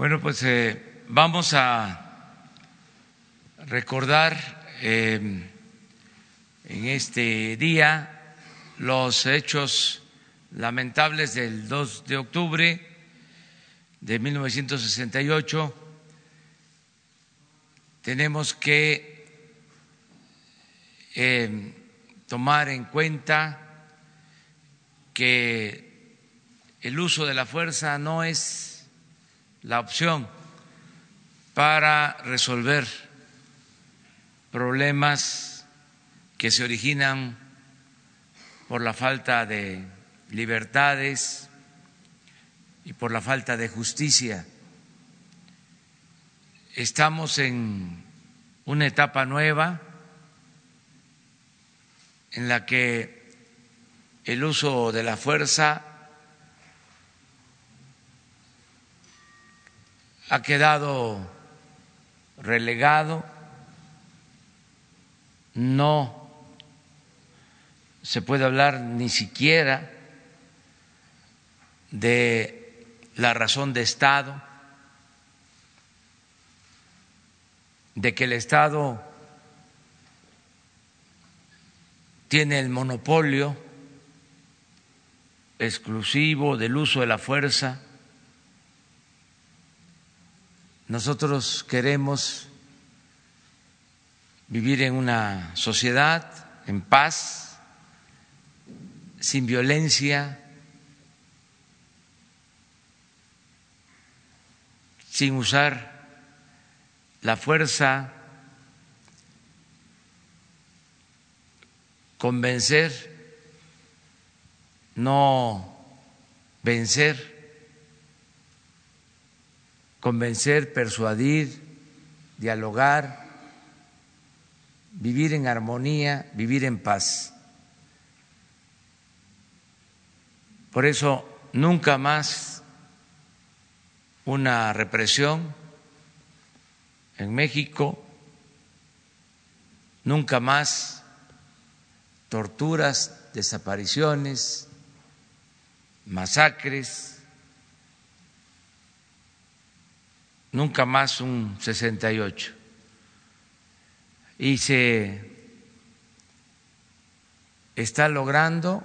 Bueno, pues eh, vamos a recordar eh, en este día los hechos lamentables del 2 de octubre de 1968. Tenemos que eh, tomar en cuenta que el uso de la fuerza no es la opción para resolver problemas que se originan por la falta de libertades y por la falta de justicia. Estamos en una etapa nueva en la que el uso de la fuerza ha quedado relegado, no se puede hablar ni siquiera de la razón de Estado, de que el Estado tiene el monopolio exclusivo del uso de la fuerza. Nosotros queremos vivir en una sociedad en paz, sin violencia, sin usar la fuerza, convencer, no vencer, convencer, persuadir, dialogar, vivir en armonía, vivir en paz. Por eso nunca más una represión en México, nunca más torturas, desapariciones, masacres, nunca más un 68. Y se está logrando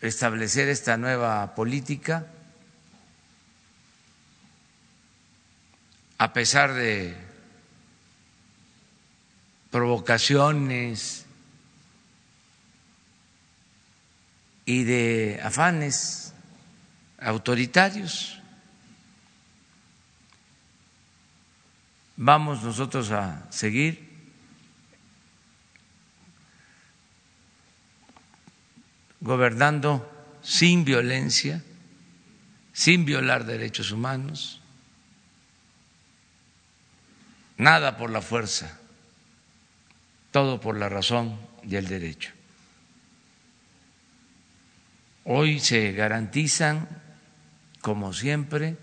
establecer esta nueva política a pesar de provocaciones y de afanes autoritarios. Vamos nosotros a seguir gobernando sin violencia, sin violar derechos humanos Nada por la fuerza, todo por la razón y el derecho. Hoy se garantizan, como siempre,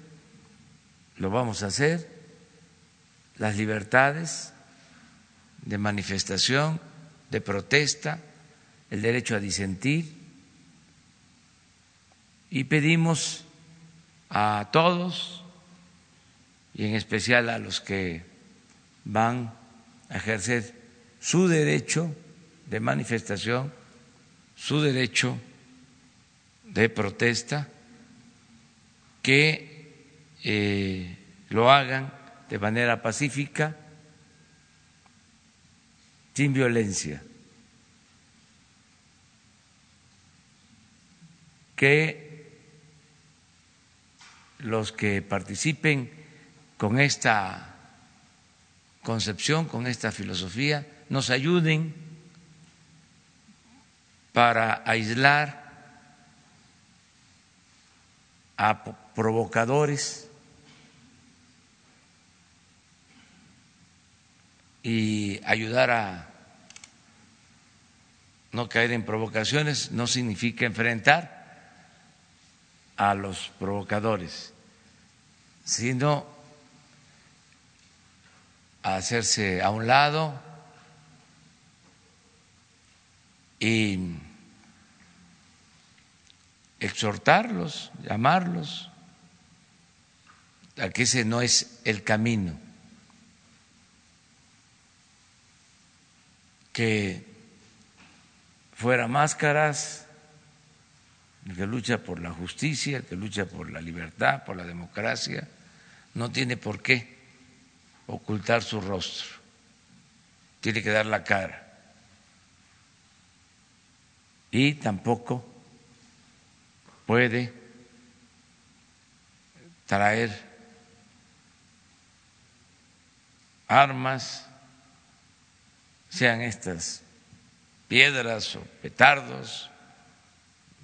lo vamos a hacer, las libertades de manifestación, de protesta, el derecho a disentir. Y pedimos a todos y en especial a los que van a ejercer su derecho de manifestación, su derecho de protesta, que eh, lo hagan de manera pacífica, sin violencia, que los que participen con esta concepción, con esta filosofía, nos ayuden para aislar a provocadores y ayudar a no caer en provocaciones no significa enfrentar a los provocadores, sino hacerse a un lado y exhortarlos, llamarlos a que ese no es el camino, que fuera máscaras, el que lucha por la justicia, el que lucha por la libertad, por la democracia, no tiene por qué ocultar su rostro, tiene que dar la cara. Y tampoco puede traer armas, sean estas piedras o petardos,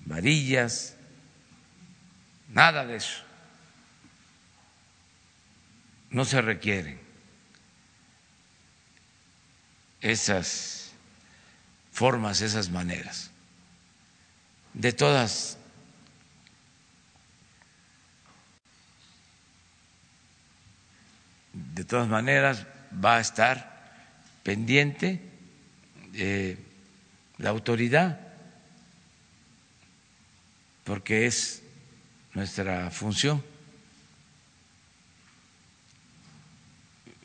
varillas, nada de eso. No se requieren esas formas, esas maneras. De todas de todas maneras va a estar pendiente eh, la autoridad, porque es nuestra función.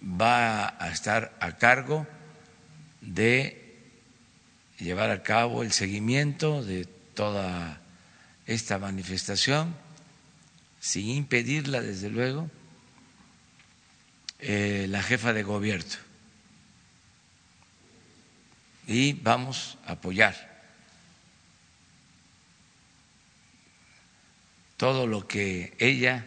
Va a estar a cargo de llevar a cabo el seguimiento de toda esta manifestación, sin impedirla, desde luego, eh, la jefa de gobierno y vamos a apoyar todo lo que ella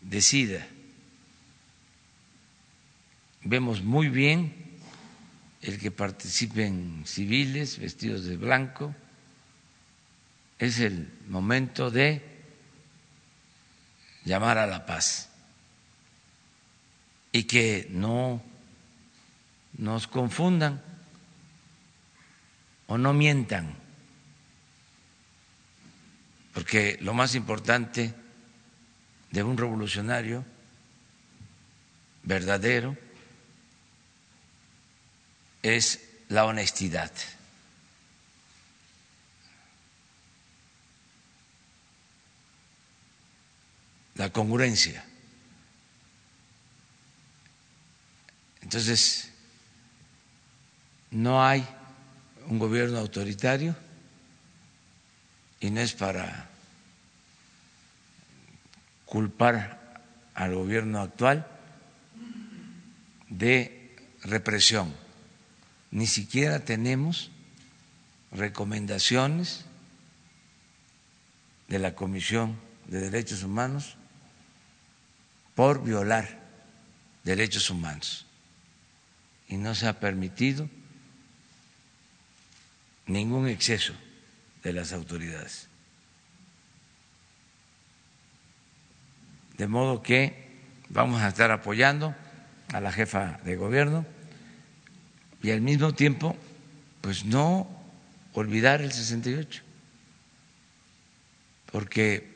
decida. Vemos muy bien el que participen civiles vestidos de blanco. Es el momento de llamar a la paz y que no nos confundan o no mientan, porque lo más importante de un revolucionario verdadero es la honestidad. la congruencia. Entonces, no hay un gobierno autoritario y no es para culpar al gobierno actual de represión. Ni siquiera tenemos recomendaciones de la Comisión de Derechos Humanos por violar derechos humanos. Y no se ha permitido ningún exceso de las autoridades. De modo que vamos a estar apoyando a la jefa de gobierno y al mismo tiempo, pues no olvidar el 68, porque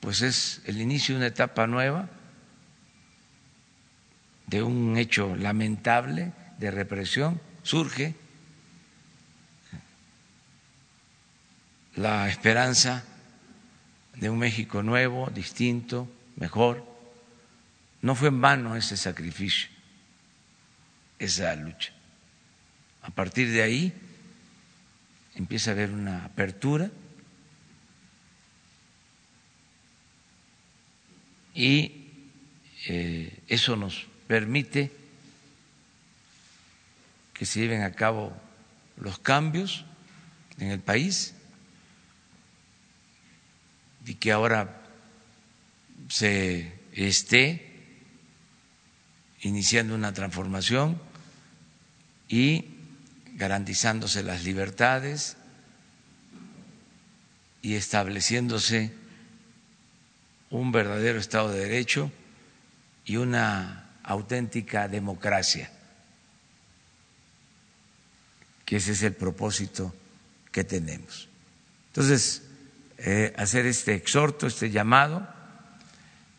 pues es el inicio de una etapa nueva, de un hecho lamentable de represión, surge la esperanza de un México nuevo, distinto, mejor. No fue en vano ese sacrificio, esa lucha. A partir de ahí empieza a haber una apertura y eh, eso nos permite que se lleven a cabo los cambios en el país y que ahora se esté iniciando una transformación y garantizándose las libertades y estableciéndose un verdadero Estado de Derecho y una auténtica democracia, que ese es el propósito que tenemos. Entonces, eh, hacer este exhorto, este llamado.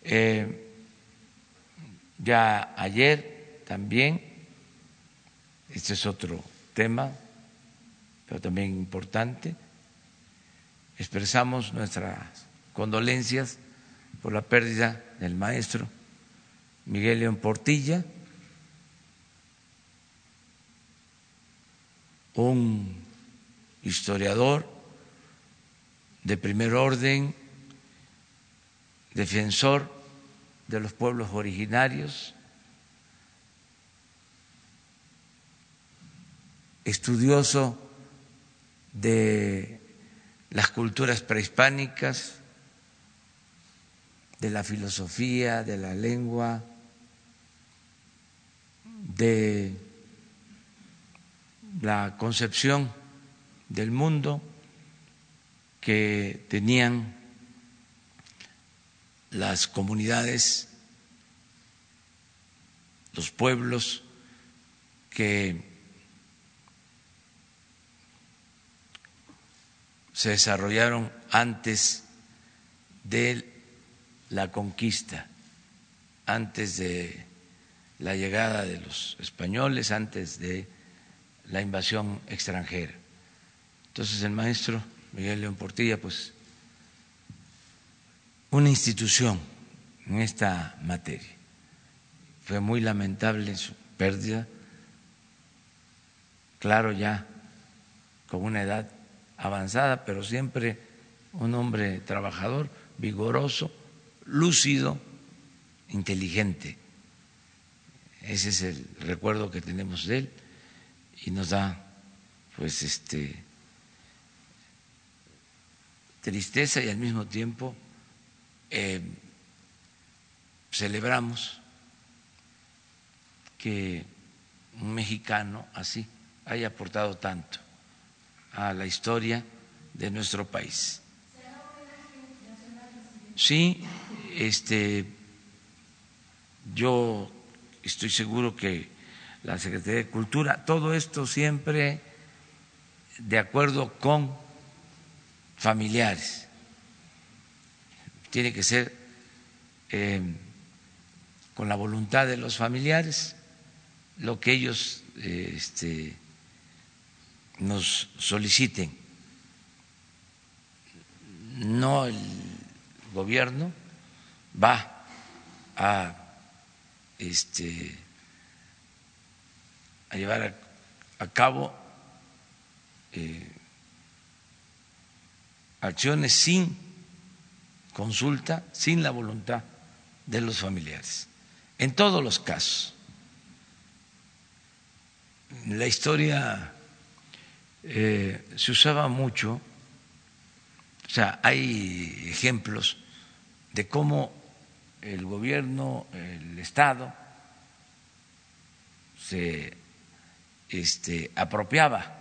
Eh, ya ayer también, este es otro tema, pero también importante, expresamos nuestras condolencias por la pérdida del maestro Miguel León Portilla, un historiador de primer orden, defensor de los pueblos originarios, estudioso de las culturas prehispánicas, de la filosofía, de la lengua, de la concepción del mundo que tenían las comunidades, los pueblos que se desarrollaron antes de la conquista, antes de la llegada de los españoles, antes de la invasión extranjera. Entonces el maestro Miguel León Portilla, pues una institución en esta materia. Fue muy lamentable su pérdida, claro ya con una edad avanzada, pero siempre un hombre trabajador, vigoroso, lúcido, inteligente. Ese es el recuerdo que tenemos de él y nos da pues este tristeza y al mismo tiempo eh, celebramos que un mexicano así haya aportado tanto a la historia de nuestro país. Sí, este, yo estoy seguro que la Secretaría de Cultura, todo esto siempre de acuerdo con familiares. Tiene que ser eh, con la voluntad de los familiares lo que ellos eh, este, nos soliciten, no el gobierno va a este a llevar a, cabo eh, acciones sin consulta, sin la voluntad de los familiares. En todos los casos. La historia eh, se usaba mucho, o sea, hay ejemplos de cómo el gobierno, el Estado, se este, apropiaba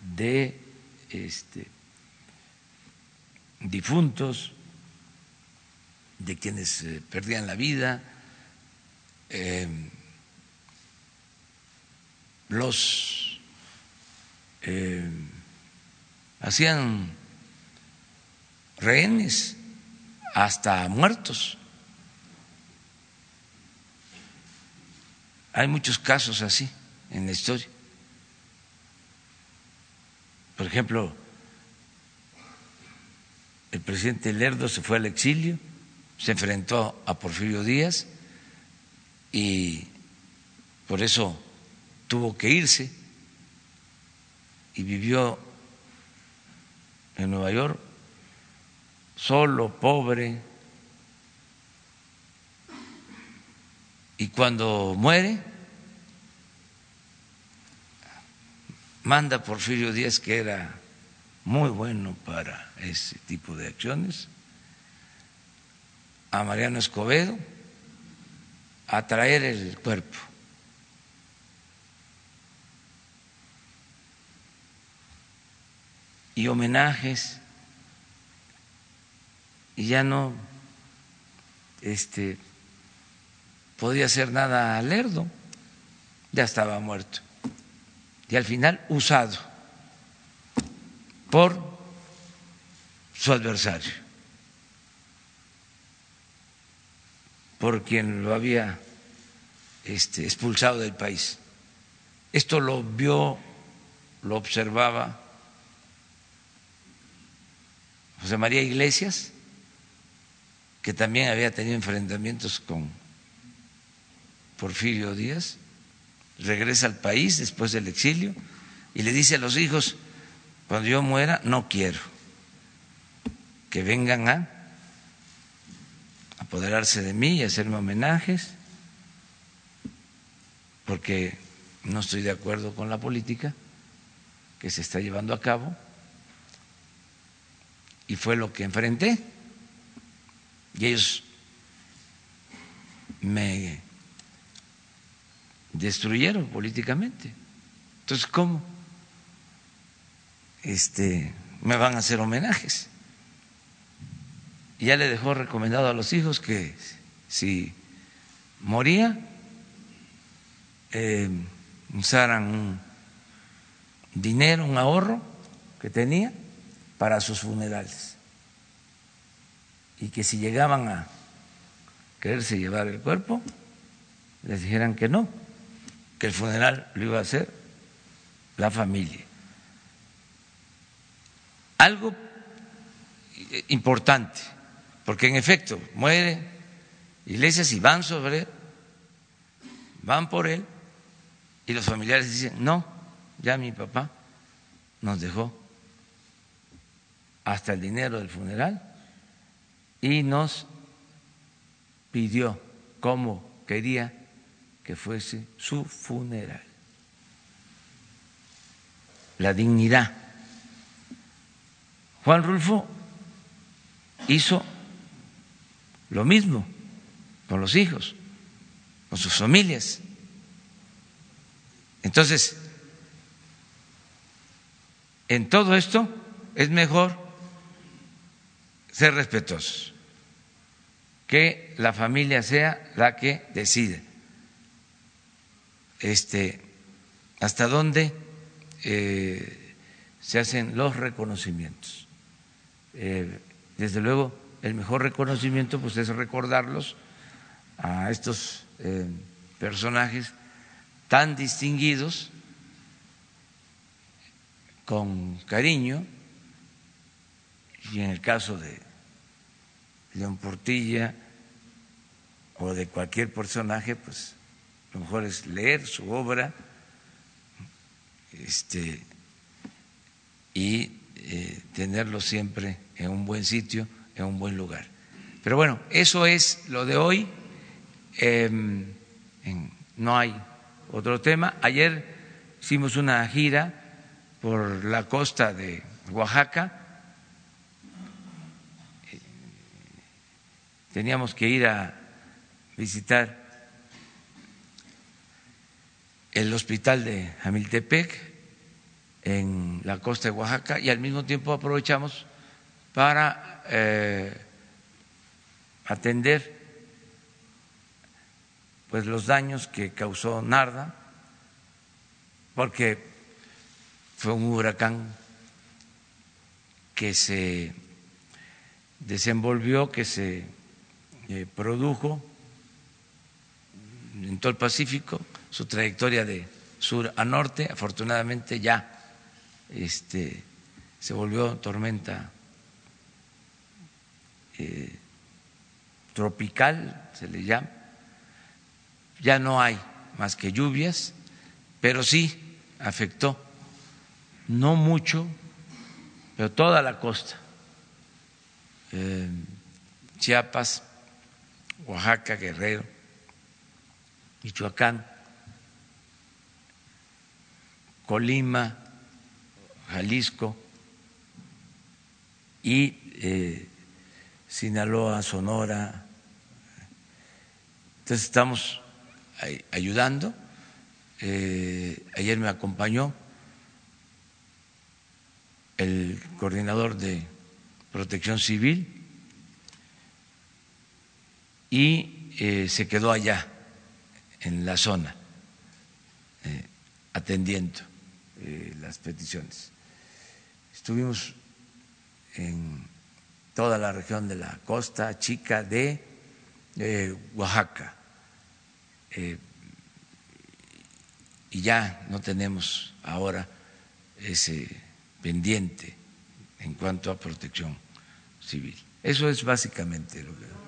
de este, difuntos, de quienes eh, perdían la vida, eh, los eh, hacían rehenes hasta muertos. Hay muchos casos así en la historia. Por ejemplo, el presidente Lerdo se fue al exilio, se enfrentó a Porfirio Díaz y por eso tuvo que irse y vivió en Nueva York solo, pobre, y cuando muere, manda Porfirio Díaz, que era muy bueno para ese tipo de acciones, a Mariano Escobedo a traer el cuerpo. y homenajes y ya no este podía hacer nada a Lerdo, ya estaba muerto y al final usado por su adversario, por quien lo había este, expulsado del país. Esto lo vio, lo observaba José María Iglesias, que también había tenido enfrentamientos con Porfirio Díaz, regresa al país después del exilio y le dice a los hijos, cuando yo muera, no quiero que vengan a apoderarse de mí y hacerme homenajes, porque no estoy de acuerdo con la política que se está llevando a cabo y fue lo que enfrenté. Y ellos me destruyeron políticamente. Entonces, ¿cómo? Este, me van a hacer homenajes. Y ya le dejó recomendado a los hijos que si moría, eh, usaran un dinero, un ahorro que tenía para sus funerales. Y que si llegaban a quererse llevar el cuerpo, les dijeran que no, que el funeral lo iba a hacer la familia. Algo importante, porque en efecto muere iglesias y van sobre él, van por él, y los familiares dicen, no, ya mi papá nos dejó hasta el dinero del funeral y nos pidió cómo quería que fuese su funeral. La dignidad. Juan Rulfo hizo lo mismo con los hijos, con sus familias. Entonces, en todo esto es mejor ser respetuosos, que la familia sea la que decide este, hasta dónde eh, se hacen los reconocimientos. Eh, desde luego, el mejor reconocimiento pues, es recordarlos a estos eh, personajes tan distinguidos con cariño y en el caso de León Portilla o de cualquier personaje, pues lo mejor es leer su obra este, y eh, tenerlo siempre en un buen sitio, en un buen lugar. Pero bueno, eso es lo de hoy. Em, no hay otro tema. Ayer hicimos una gira por la costa de Oaxaca. Teníamos que ir a visitar el hospital de Jamiltepec en la costa de Oaxaca y al mismo tiempo aprovechamos para eh, atender pues los daños que causó Narda porque fue un huracán que se desenvolvió, que se eh, produjo todo el Pacífico, su trayectoria de sur a norte, afortunadamente ya este, se volvió tormenta eh, tropical, se le llama, ya no hay más que lluvias, pero sí afectó no mucho, pero toda la costa, eh, Chiapas, Oaxaca, Guerrero, Michoacán, Colima, Jalisco y eh, Sinaloa, Sonora. Entonces estamos ayudando. Eh, ayer me acompañó el coordinador de protección civil y eh, se quedó allá, en la zona, eh, atendiendo eh, las peticiones. Estuvimos en toda la región de la costa chica de Oaxaca y ya no tenemos ahora ese pendiente en cuanto a protección civil. Eso es básicamente lo que.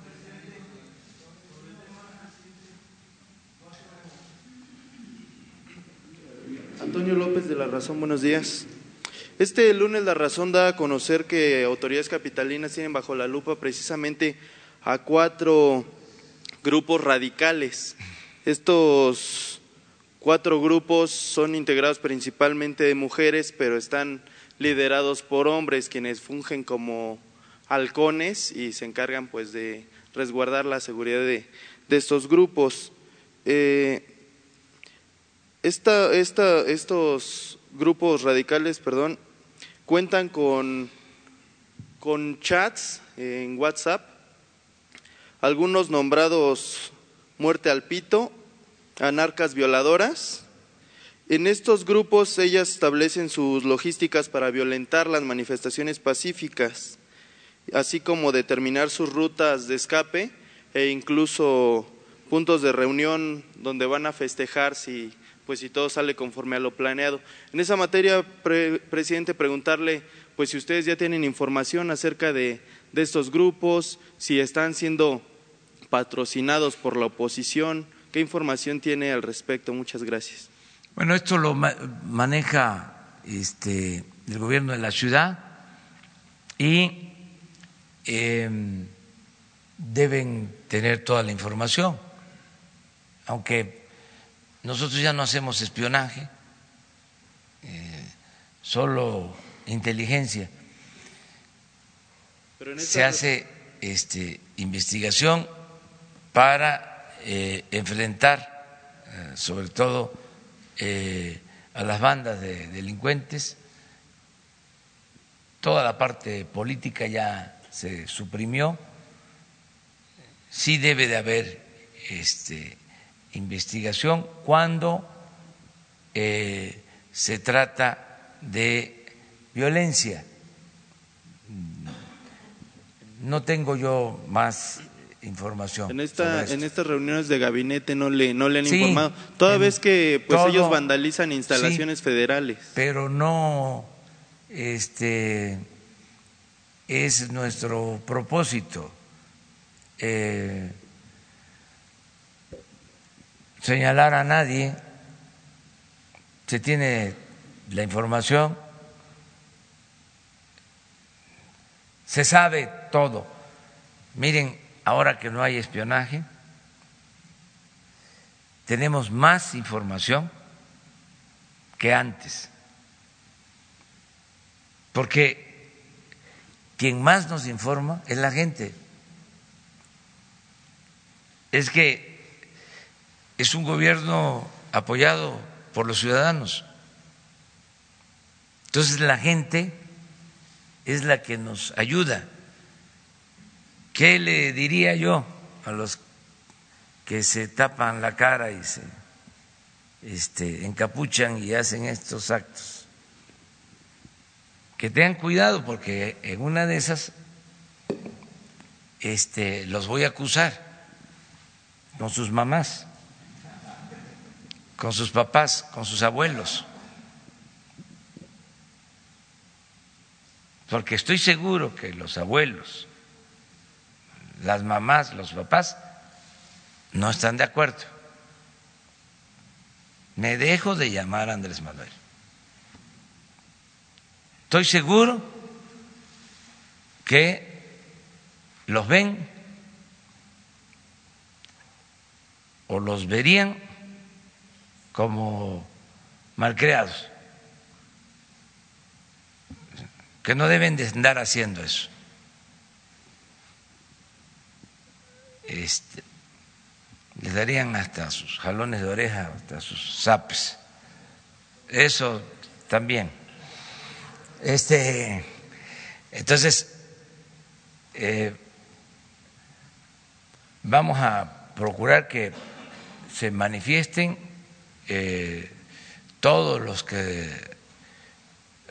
Antonio López de La Razón, buenos días. Este lunes La Razón da a conocer que autoridades capitalinas tienen bajo la lupa precisamente a cuatro grupos radicales. Estos cuatro grupos son integrados principalmente de mujeres, pero están liderados por hombres quienes fungen como halcones y se encargan pues de resguardar la seguridad de, estos grupos. Eh, estos grupos radicales, perdón, cuentan con, con chats en WhatsApp, algunos nombrados muerte al pito, anarcas violadoras. En estos grupos ellas establecen sus logísticas para violentar las manifestaciones pacíficas, así como determinar sus rutas de escape e incluso puntos de reunión donde van a festejar si pues si todo sale conforme a lo planeado. En esa materia, presidente, preguntarle, pues si ustedes ya tienen información acerca de, estos grupos, si están siendo patrocinados por la oposición, ¿qué información tiene al respecto? Muchas gracias. Bueno, esto lo maneja este, el gobierno de la ciudad y em, deben tener toda la información, aunque nosotros ya no hacemos espionaje, eh, solo inteligencia. Se hace este, investigación para eh, enfrentar, eh, sobre todo, a las bandas de delincuentes. Toda la parte política ya se suprimió. Sí debe de haber este, investigación cuando eh, se trata de violencia. No tengo yo más información. En, esta, en estas reuniones de gabinete no le, no le han informado, toda vez que pues ellos vandalizan instalaciones federales. Pero no este, es nuestro propósito. Eh, señalar a nadie, se tiene la información, se sabe todo. Miren, ahora que no hay espionaje, tenemos más información que antes, porque quien más nos informa es la gente. Es que es un gobierno apoyado por los ciudadanos. Entonces la gente es la que nos ayuda. ¿Qué le diría yo a los que se tapan la cara y se este, encapuchan y hacen estos actos? Que tengan cuidado porque en una de esas este, los voy a acusar con sus mamás con sus papás, con sus abuelos. Porque estoy seguro que los abuelos, las mamás, los papás, no están de acuerdo. Me dejo de llamar Andrés Manuel. Estoy seguro que los ven o los verían como malcriados, que no deben de andar haciendo eso. Este, les darían hasta sus jalones de oreja, hasta sus zapes. Eso también. Este, entonces, eh, vamos a procurar que se manifiesten eh, todos los que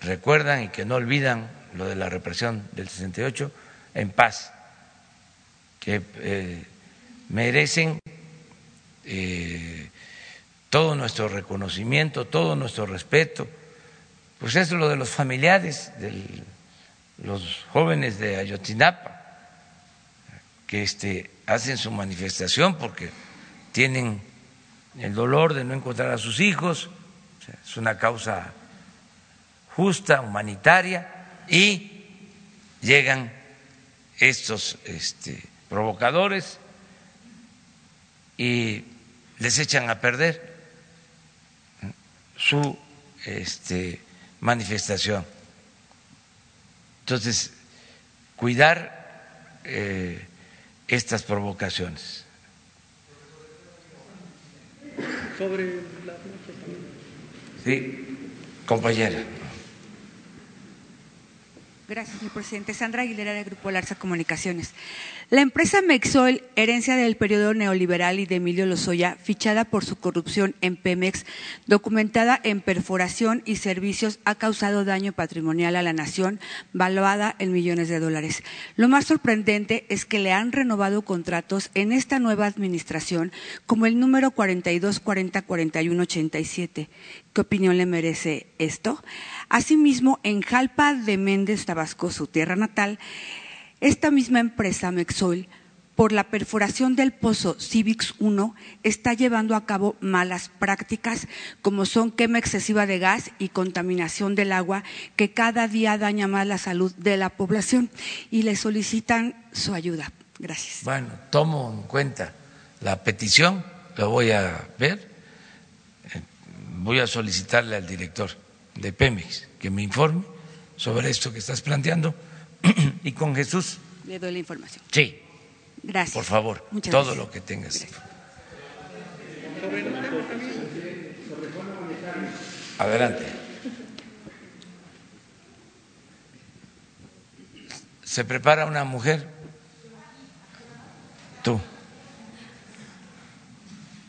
recuerdan y que no olvidan lo de la represión del 68 en paz, que eh, merecen eh, todo nuestro reconocimiento, todo nuestro respeto. Pues es lo de los familiares de los jóvenes de Ayotzinapa que este, hacen su manifestación porque tienen el dolor de no encontrar a sus hijos, es una causa justa, humanitaria, y llegan estos este, provocadores y les echan a perder su este, manifestación. Entonces, cuidar eh, estas provocaciones. Sobre la Sí, compañera. Gracias, señor presidente. Sandra Aguilera, del Grupo Larsa Comunicaciones. La empresa Mexol, herencia del periodo neoliberal y de Emilio Lozoya, fichada por su corrupción en Pemex, documentada en perforación y servicios, ha causado daño patrimonial a la nación, valuada en millones de dólares. Lo más sorprendente es que le han renovado contratos en esta nueva administración, como el número 42404187. ¿Qué opinión le merece esto? Asimismo, en Jalpa de Méndez, Tabasco, su tierra natal, esta misma empresa, Mexoil, por la perforación del pozo Civix 1, está llevando a cabo malas prácticas como son quema excesiva de gas y contaminación del agua que cada día daña más la salud de la población y le solicitan su ayuda. Gracias. Bueno, tomo en cuenta la petición, lo voy a ver, voy a solicitarle al director de Pemex que me informe sobre esto que estás planteando y con Jesús. Le doy la información. Sí. Gracias. Por favor, todo lo que tengas. Adelante. Se prepara una mujer. Tú.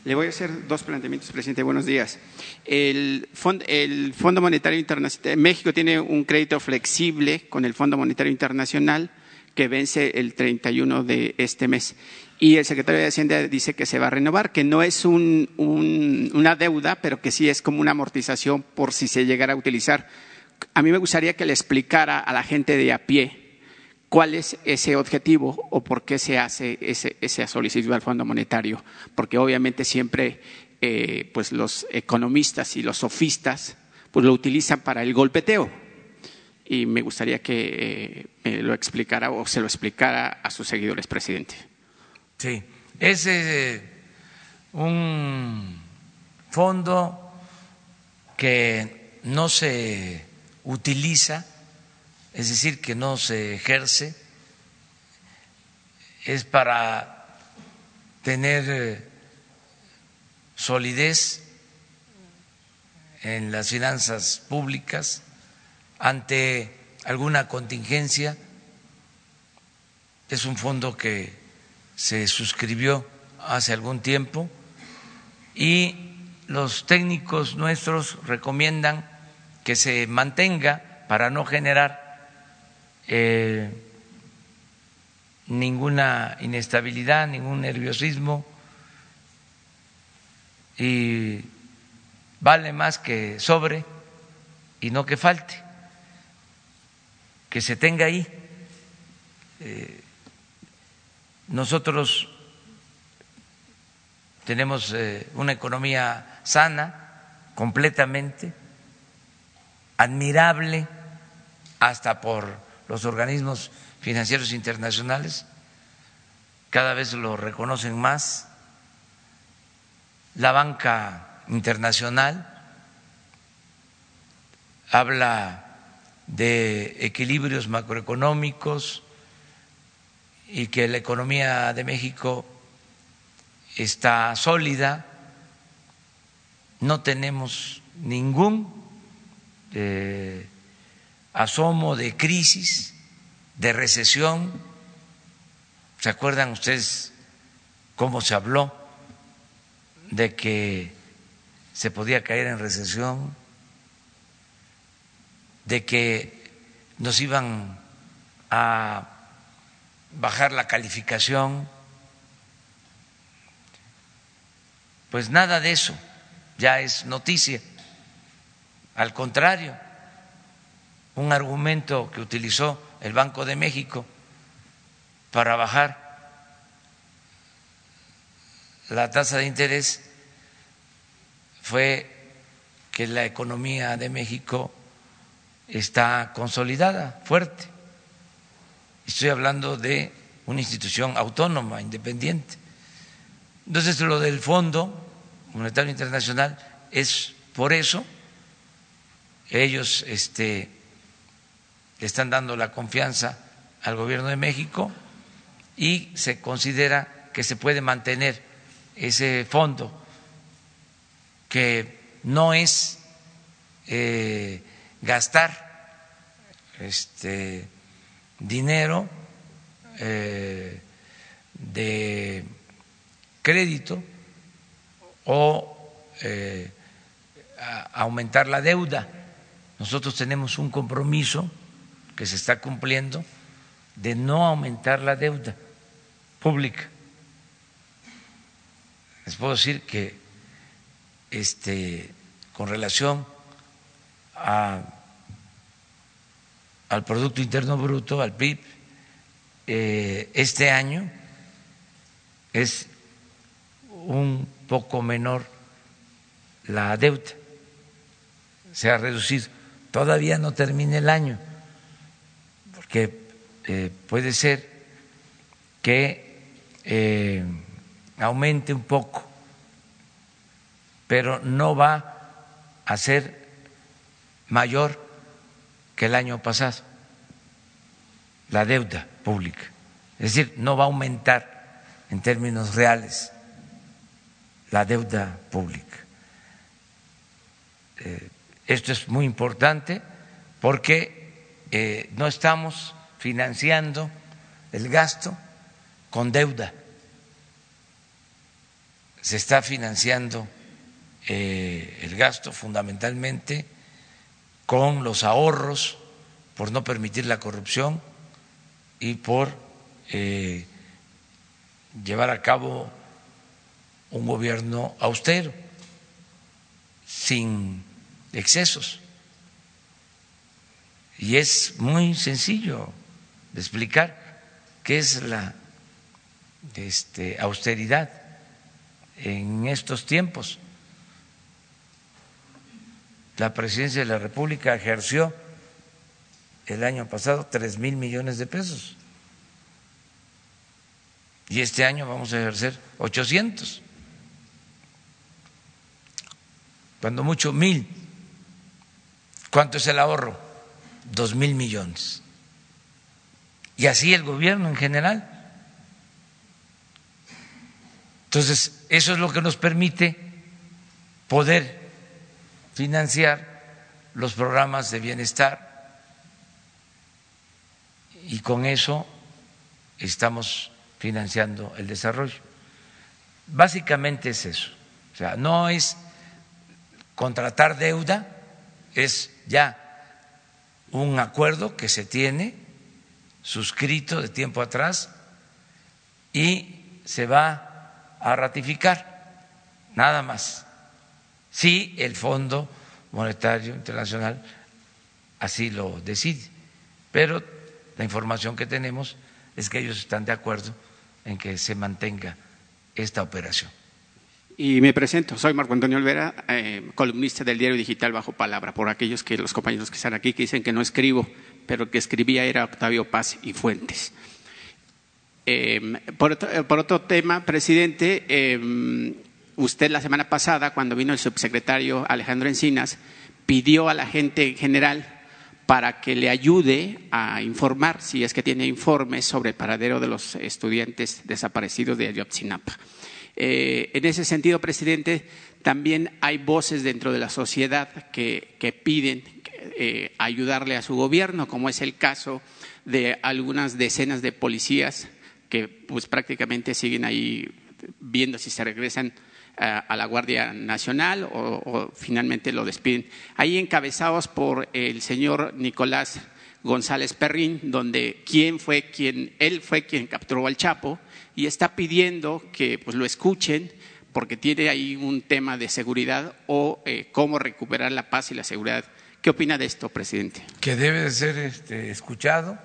Le voy a hacer dos planteamientos, presidente. Buenos días. El, Fondo Monetario Internacional, México tiene un crédito flexible con el Fondo Monetario Internacional que vence el 31 de este mes. Y el secretario de Hacienda dice que se va a renovar, que no es una deuda, pero que sí es como una amortización por si se llegara a utilizar. A mí me gustaría que le explicara a la gente de a pie cuál es ese objetivo o por qué se hace ese, esa solicitud al Fondo Monetario, porque obviamente siempre eh, pues los economistas y los sofistas pues lo utilizan para el golpeteo. Y me gustaría que eh, me lo explicara o se lo explicara a sus seguidores, presidente. Sí, es eh, un fondo que no se utiliza es decir, que no se ejerce, es para tener eh, solidez en las finanzas públicas ante alguna contingencia. Es un fondo que se suscribió hace algún tiempo y los técnicos nuestros recomiendan que se mantenga para no generar eh, ninguna inestabilidad, ningún nerviosismo y vale más que sobre y no que falte, que se tenga ahí. Eh, nosotros tenemos eh, una economía sana, completamente, admirable, hasta por los organismos financieros internacionales cada vez lo reconocen más, la banca internacional habla de equilibrios macroeconómicos y que la economía de México está sólida, no tenemos ningún eh, asomo de crisis, de recesión. ¿Se acuerdan ustedes cómo se habló de que se podía caer en recesión, de que nos iban a bajar la calificación? Pues nada de eso ya es noticia. Al contrario, un argumento que utilizó el Banco de México para bajar la tasa de interés fue que la economía de México está consolidada, fuerte. Estoy hablando de una institución autónoma, independiente. Entonces, lo del Fondo Monetario Internacional es por eso. Ellos este, le están dando la confianza al gobierno de México y se considera que se puede mantener ese fondo, que no es eh, gastar este dinero eh, de crédito o eh, aumentar la deuda. Nosotros tenemos un compromiso que se está cumpliendo de no aumentar la deuda pública. Les puedo decir que este, con relación al Producto Interno Bruto, al PIB, eh, este año es un poco menor la deuda, se ha reducido. Todavía no termina el año, porque eh, puede ser que eh, aumente un poco, pero no va a ser mayor que el año pasado, la deuda pública. Es decir, no va a aumentar en términos reales la deuda pública. Eh, esto es muy importante porque eh, no estamos financiando el gasto con deuda, se está financiando eh, el gasto fundamentalmente con los ahorros por no permitir la corrupción y por llevar a cabo un gobierno austero, sin excesos. Y es muy sencillo de explicar qué es la este, austeridad en estos tiempos. La presidencia de la República ejerció el año pasado tres mil millones de pesos y este año vamos a ejercer 800 cuando mucho mil. ¿Cuánto es el ahorro? Dos mil millones. Y así el gobierno en general. Entonces, eso es lo que nos permite poder financiar los programas de bienestar y con eso estamos financiando el desarrollo. Básicamente es eso. O sea, no es contratar deuda es ya un acuerdo que se tiene suscrito de tiempo atrás y se va a ratificar, nada más, si el Fondo Monetario Internacional así lo decide. Pero la información que tenemos es que ellos están de acuerdo en que se mantenga esta operación. Y me presento, soy Marco Antonio Olvera, eh, columnista del diario digital Bajo Palabra, por aquellos que los compañeros que están aquí que dicen que no escribo, pero que escribía era Octavio Paz y Fuentes. Em, por, otro, tema, presidente, em, usted la semana pasada, cuando vino el subsecretario Alejandro Encinas, pidió a la gente en general para que le ayude a informar, si es que tiene informes sobre el paradero de los estudiantes desaparecidos de Ayotzinapa. Eh, en ese sentido, presidente, también hay voces dentro de la sociedad que, piden eh, ayudarle a su gobierno, como es el caso de algunas decenas de policías que pues prácticamente siguen ahí viendo si se regresan a, la Guardia Nacional o, o, finalmente lo despiden. Ahí encabezados por el señor Nicolás González Perrín, donde quién fue quien, él fue quien capturó al Chapo y está pidiendo que pues, lo escuchen porque tiene ahí un tema de seguridad o eh, cómo recuperar la paz y la seguridad ¿Qué opina de esto, presidente? Que debe de ser este, escuchado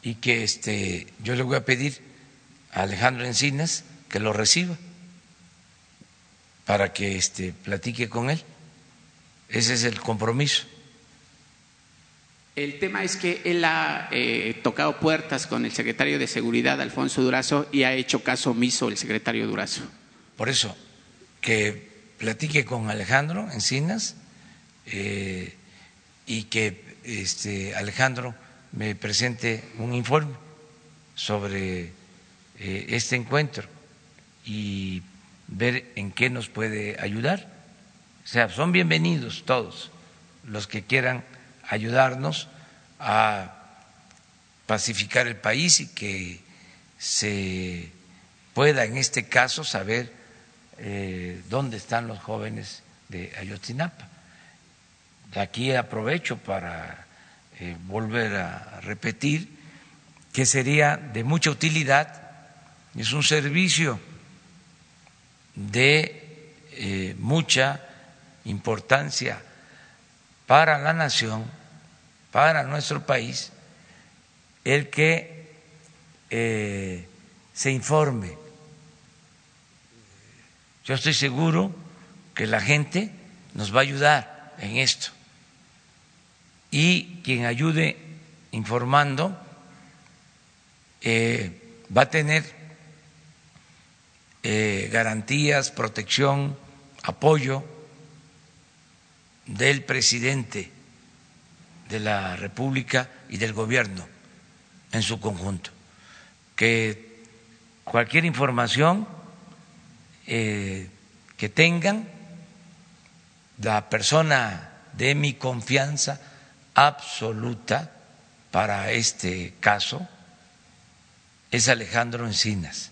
y que este, yo le voy a pedir a Alejandro Encinas que lo reciba para que este, platique con él. Ese es el compromiso. El tema es que él ha eh, tocado puertas con el secretario de Seguridad, Alfonso Durazo, y ha hecho caso omiso el secretario Durazo. Por eso, que platique con Alejandro Encinas eh, y que este, Alejandro me presente un informe sobre eh, este encuentro y ver en qué nos puede ayudar. O sea, son bienvenidos todos los que quieran ayudarnos a pacificar el país y que se pueda en este caso saber eh, dónde están los jóvenes de Ayotzinapa. Aquí aprovecho para eh, volver a repetir que sería de mucha utilidad, es un servicio de eh, mucha importancia para la nación, para nuestro país, el que eh, se informe. Yo estoy seguro que la gente nos va a ayudar en esto. Y quien ayude informando eh, va a tener eh, garantías, protección, apoyo del presidente de la República y del gobierno en su conjunto. Que cualquier información eh, que tengan, la persona de mi confianza absoluta para este caso es Alejandro Encinas.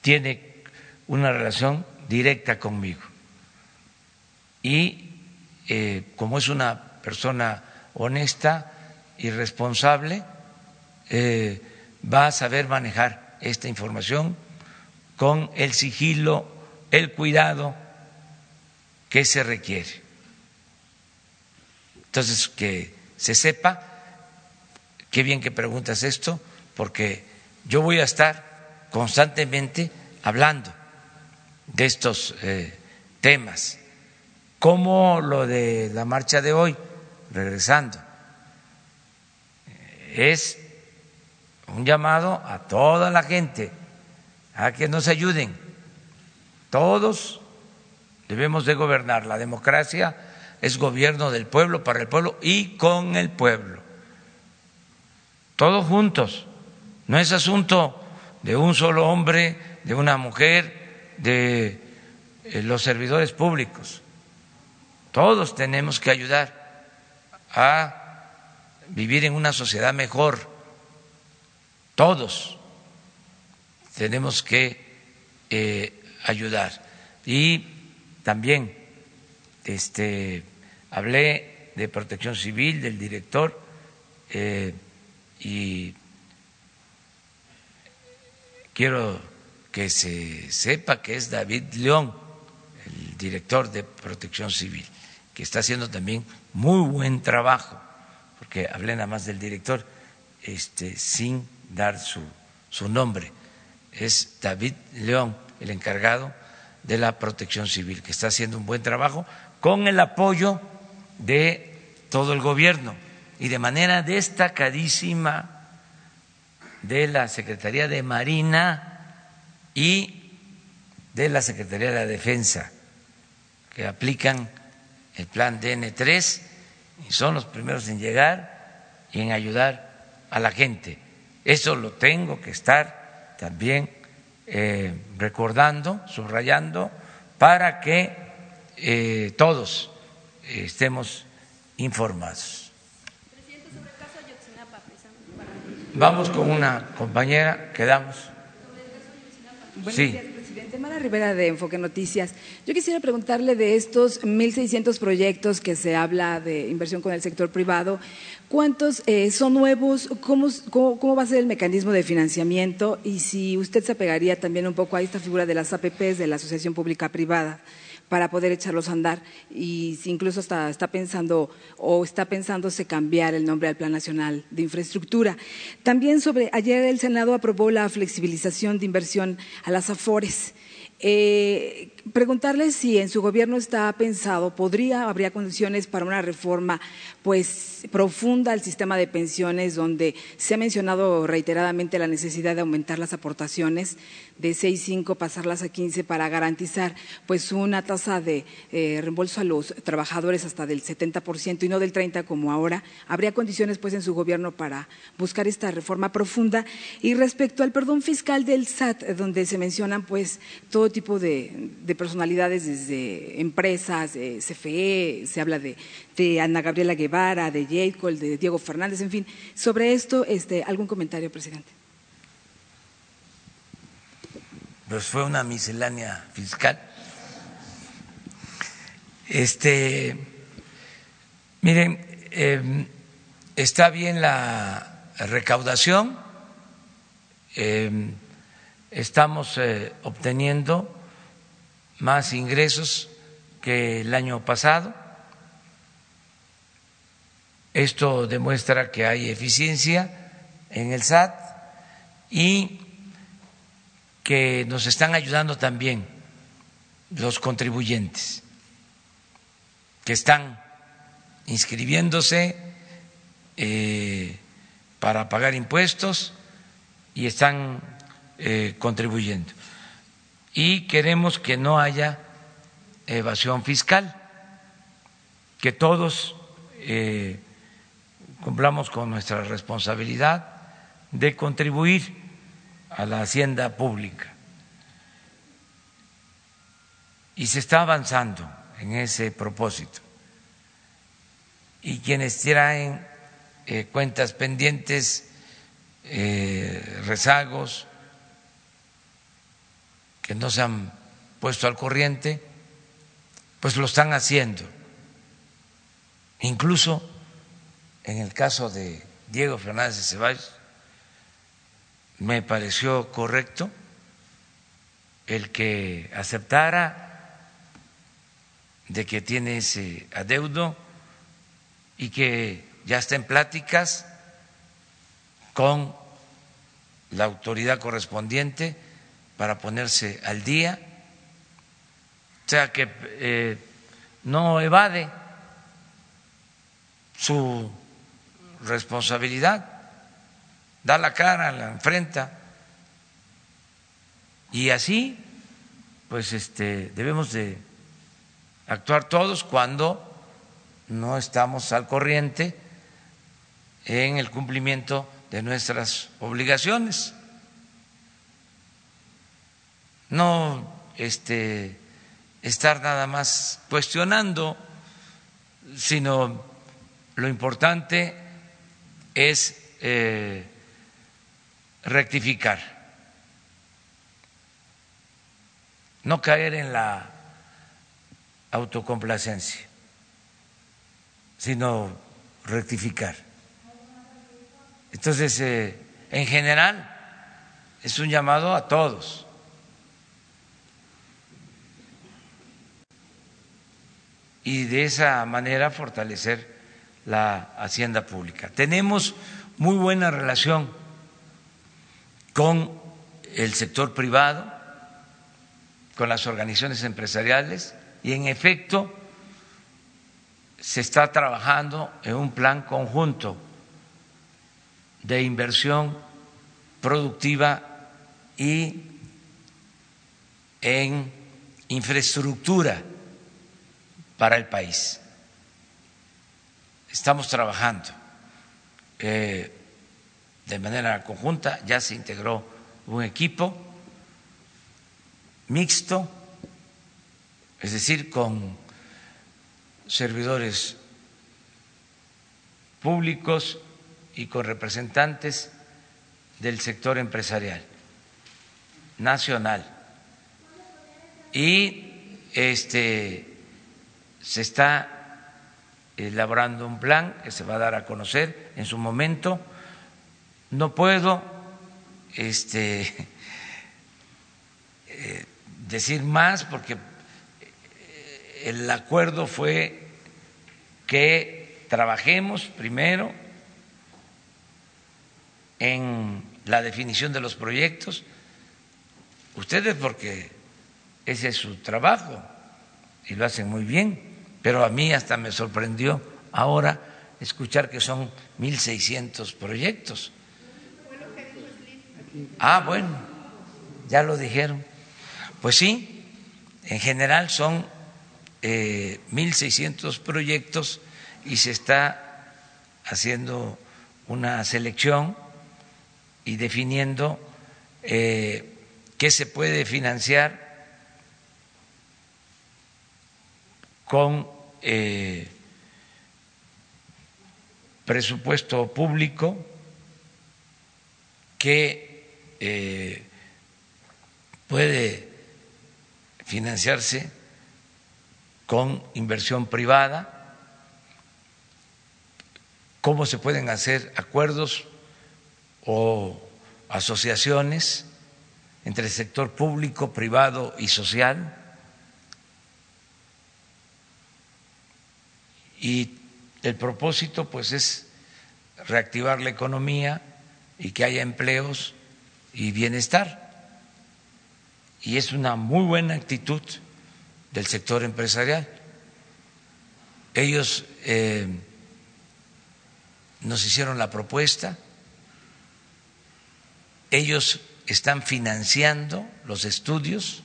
Tiene una relación directa conmigo. Y eh, como es una persona honesta y responsable, eh, va a saber manejar esta información con el sigilo, el cuidado que se requiere. Entonces, que se sepa, qué bien que preguntas esto, porque yo voy a estar constantemente hablando de estos eh, temas, como lo de la marcha de hoy, regresando, es un llamado a toda la gente a que nos ayuden. Todos debemos de gobernar. La democracia es gobierno del pueblo, para el pueblo y con el pueblo. Todos juntos. No es asunto de un solo hombre, de una mujer, de eh, los servidores públicos. Todos tenemos que ayudar a vivir en una sociedad mejor. Todos tenemos que eh, ayudar. Y también este, hablé de protección civil, del director, eh, y quiero que se sepa que es David León, el director de protección civil, que está haciendo también muy buen trabajo, porque hablé nada más del director, este, sin dar su, su nombre. Es David León, el encargado de la protección civil, que está haciendo un buen trabajo con el apoyo de todo el gobierno y de manera destacadísima de la Secretaría de Marina y de la Secretaría de la Defensa, que aplican el plan DN3 y son los primeros en llegar y en ayudar a la gente. Eso lo tengo que estar también eh, recordando, subrayando, para que eh, todos estemos informados. Vamos con una compañera, quedamos. Buenos Sí. días, presidente. Tamara Rivera de Enfoque Noticias. Yo quisiera preguntarle de estos 1.600 proyectos que se habla de inversión con el sector privado, ¿cuántos eh, son nuevos? ¿Cómo, ¿Cómo, va a ser el mecanismo de financiamiento? Y si usted se apegaría también un poco a esta figura de las APPs, de la Asociación Pública Privada para poder echarlos a andar y incluso está, está pensando o está pensándose cambiar el nombre al Plan Nacional de Infraestructura. También sobre, ayer el Senado aprobó la flexibilización de inversión a las AFORES. Eh, preguntarle si en su gobierno está pensado, podría, habría condiciones para una reforma pues profunda al sistema de pensiones, donde se ha mencionado reiteradamente la necesidad de aumentar las aportaciones de 6.5 pasarlas a 15 para garantizar pues una tasa de eh, reembolso a los trabajadores hasta del 70% y no del 30 como ahora. Habría condiciones pues en su gobierno para buscar esta reforma profunda y respecto al perdón fiscal del SAT donde se mencionan pues todo tipo de, personalidades desde empresas, CFE, se habla de, Ana Gabriela Guevara, de J. de Diego Fernández, en fin. Sobre esto, este, ¿algún comentario, presidente? Pues fue una miscelánea fiscal. Este, miren, em, está bien la recaudación, em, estamos eh, obteniendo más ingresos que el año pasado esto demuestra que hay eficiencia en el SAT y que nos están ayudando también los contribuyentes que están inscribiéndose eh, para pagar impuestos y están eh, contribuyendo. Y queremos que no haya evasión fiscal, que todos eh, cumplamos con nuestra responsabilidad de contribuir a la hacienda pública. Y se está avanzando en ese propósito. Y quienes traen eh, cuentas pendientes, eh, rezagos, que no se han puesto al corriente, pues lo están haciendo. Incluso en el caso de Diego Fernández de Ceballos, me pareció correcto el que aceptara de que tiene ese adeudo y que ya está en pláticas con la autoridad correspondiente para ponerse al día, o sea que eh, no evade su responsabilidad, da la cara, la enfrenta. Y así, pues este, debemos de actuar todos cuando no estamos al corriente en el cumplimiento de nuestras obligaciones. No este, estar nada más cuestionando, sino lo importante es eh, rectificar, no caer en la autocomplacencia, sino rectificar. Entonces, eh, en general, es un llamado a todos. Y de esa manera fortalecer la hacienda pública. Tenemos muy buena relación con el sector privado, con las organizaciones empresariales y en efecto se está trabajando en un plan conjunto de inversión productiva y en infraestructura para el país. Estamos trabajando eh, de manera conjunta, ya se integró un equipo mixto, es decir, con servidores públicos y con representantes del sector empresarial nacional. Y este se está elaborando un plan que se va a dar a conocer en su momento. No puedo este, eh, decir más porque eh, el acuerdo fue que trabajemos primero en la definición de los proyectos, ustedes porque ese es su trabajo y lo hacen muy bien, pero a mí hasta me sorprendió ahora escuchar que son 1.600 proyectos. Ah, bueno, ya lo dijeron. Pues sí, en general son eh, 1.600 proyectos y se está haciendo una selección y definiendo eh, qué se puede financiar con eh, presupuesto público, que eh, puede financiarse con inversión privada, cómo se pueden hacer acuerdos o asociaciones entre el sector público, privado y social. Y el propósito pues es reactivar la economía y que haya empleos y bienestar. Y es una muy buena actitud del sector empresarial. Ellos eh, nos hicieron la propuesta ellos están financiando los estudios,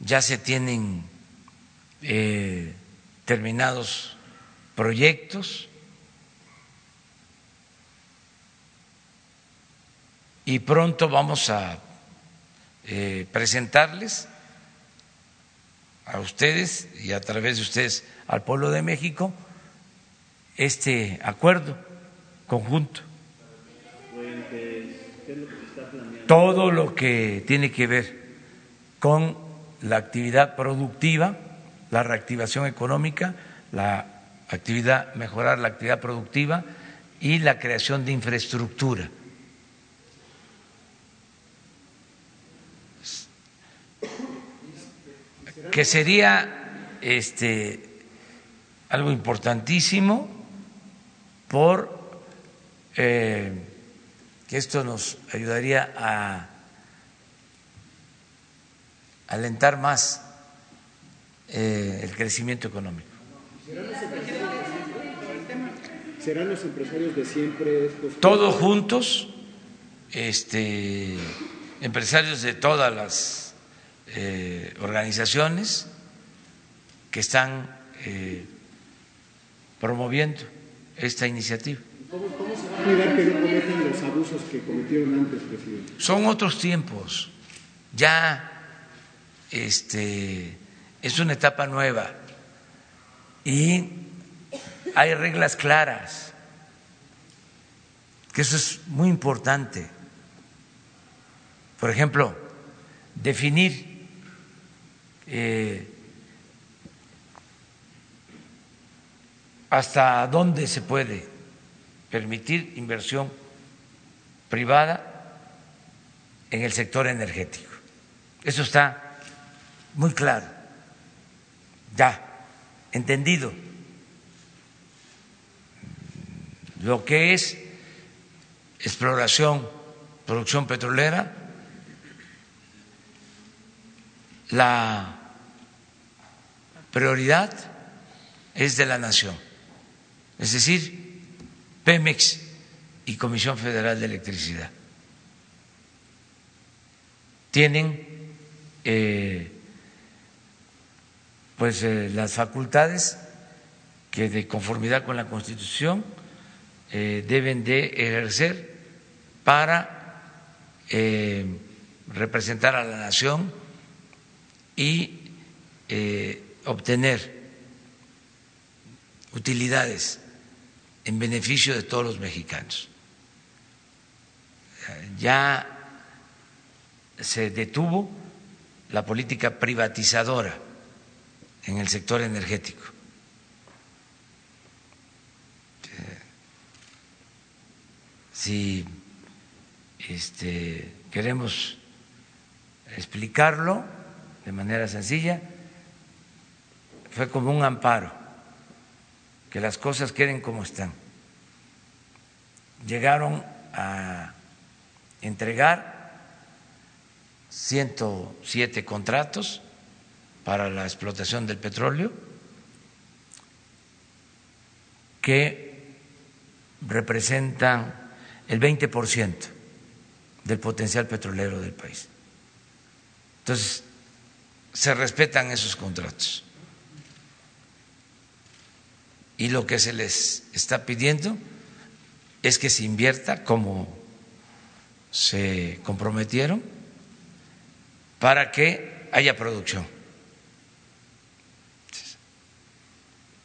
ya se tienen eh, terminados proyectos y pronto vamos a eh, presentarles a ustedes y a través de ustedes al pueblo de México este acuerdo conjunto. Todo lo que tiene que ver con la actividad productiva, la reactivación económica, la actividad, mejorar la actividad productiva y la creación de infraestructura. Que sería este algo importantísimo por eh, que esto nos ayudaría a alentar más eh, el crecimiento económico. ¿Serán los empresarios de siempre? Todos juntos, este, empresarios de todas las eh, organizaciones que están promoviendo esta iniciativa. ¿Cómo, se va a cuidar que no cometen los abusos que cometieron antes, presidente? Son otros tiempos. Ya este, es una etapa nueva y hay reglas claras, que eso es muy importante. Por ejemplo, definir eh, hasta dónde se puede permitir inversión privada en el sector energético. Eso está muy claro, ya, entendido. Lo que es exploración, producción petrolera, la prioridad es de la nación es decir, Pemex y Comisión Federal de Electricidad. Tienen eh, pues eh, las facultades que de conformidad con la Constitución eh, deben de ejercer para representar a la nación y obtener utilidades en beneficio de todos los mexicanos. Ya se detuvo la política privatizadora en el sector energético. Si este, queremos explicarlo de manera sencilla, fue como un amparo, que las cosas queden como están. Llegaron a entregar 107 contratos para la explotación del petróleo que representan el 20% del potencial petrolero del país. Entonces, se respetan esos contratos. Y lo que se les está pidiendo es que se invierta como se comprometieron para que haya producción.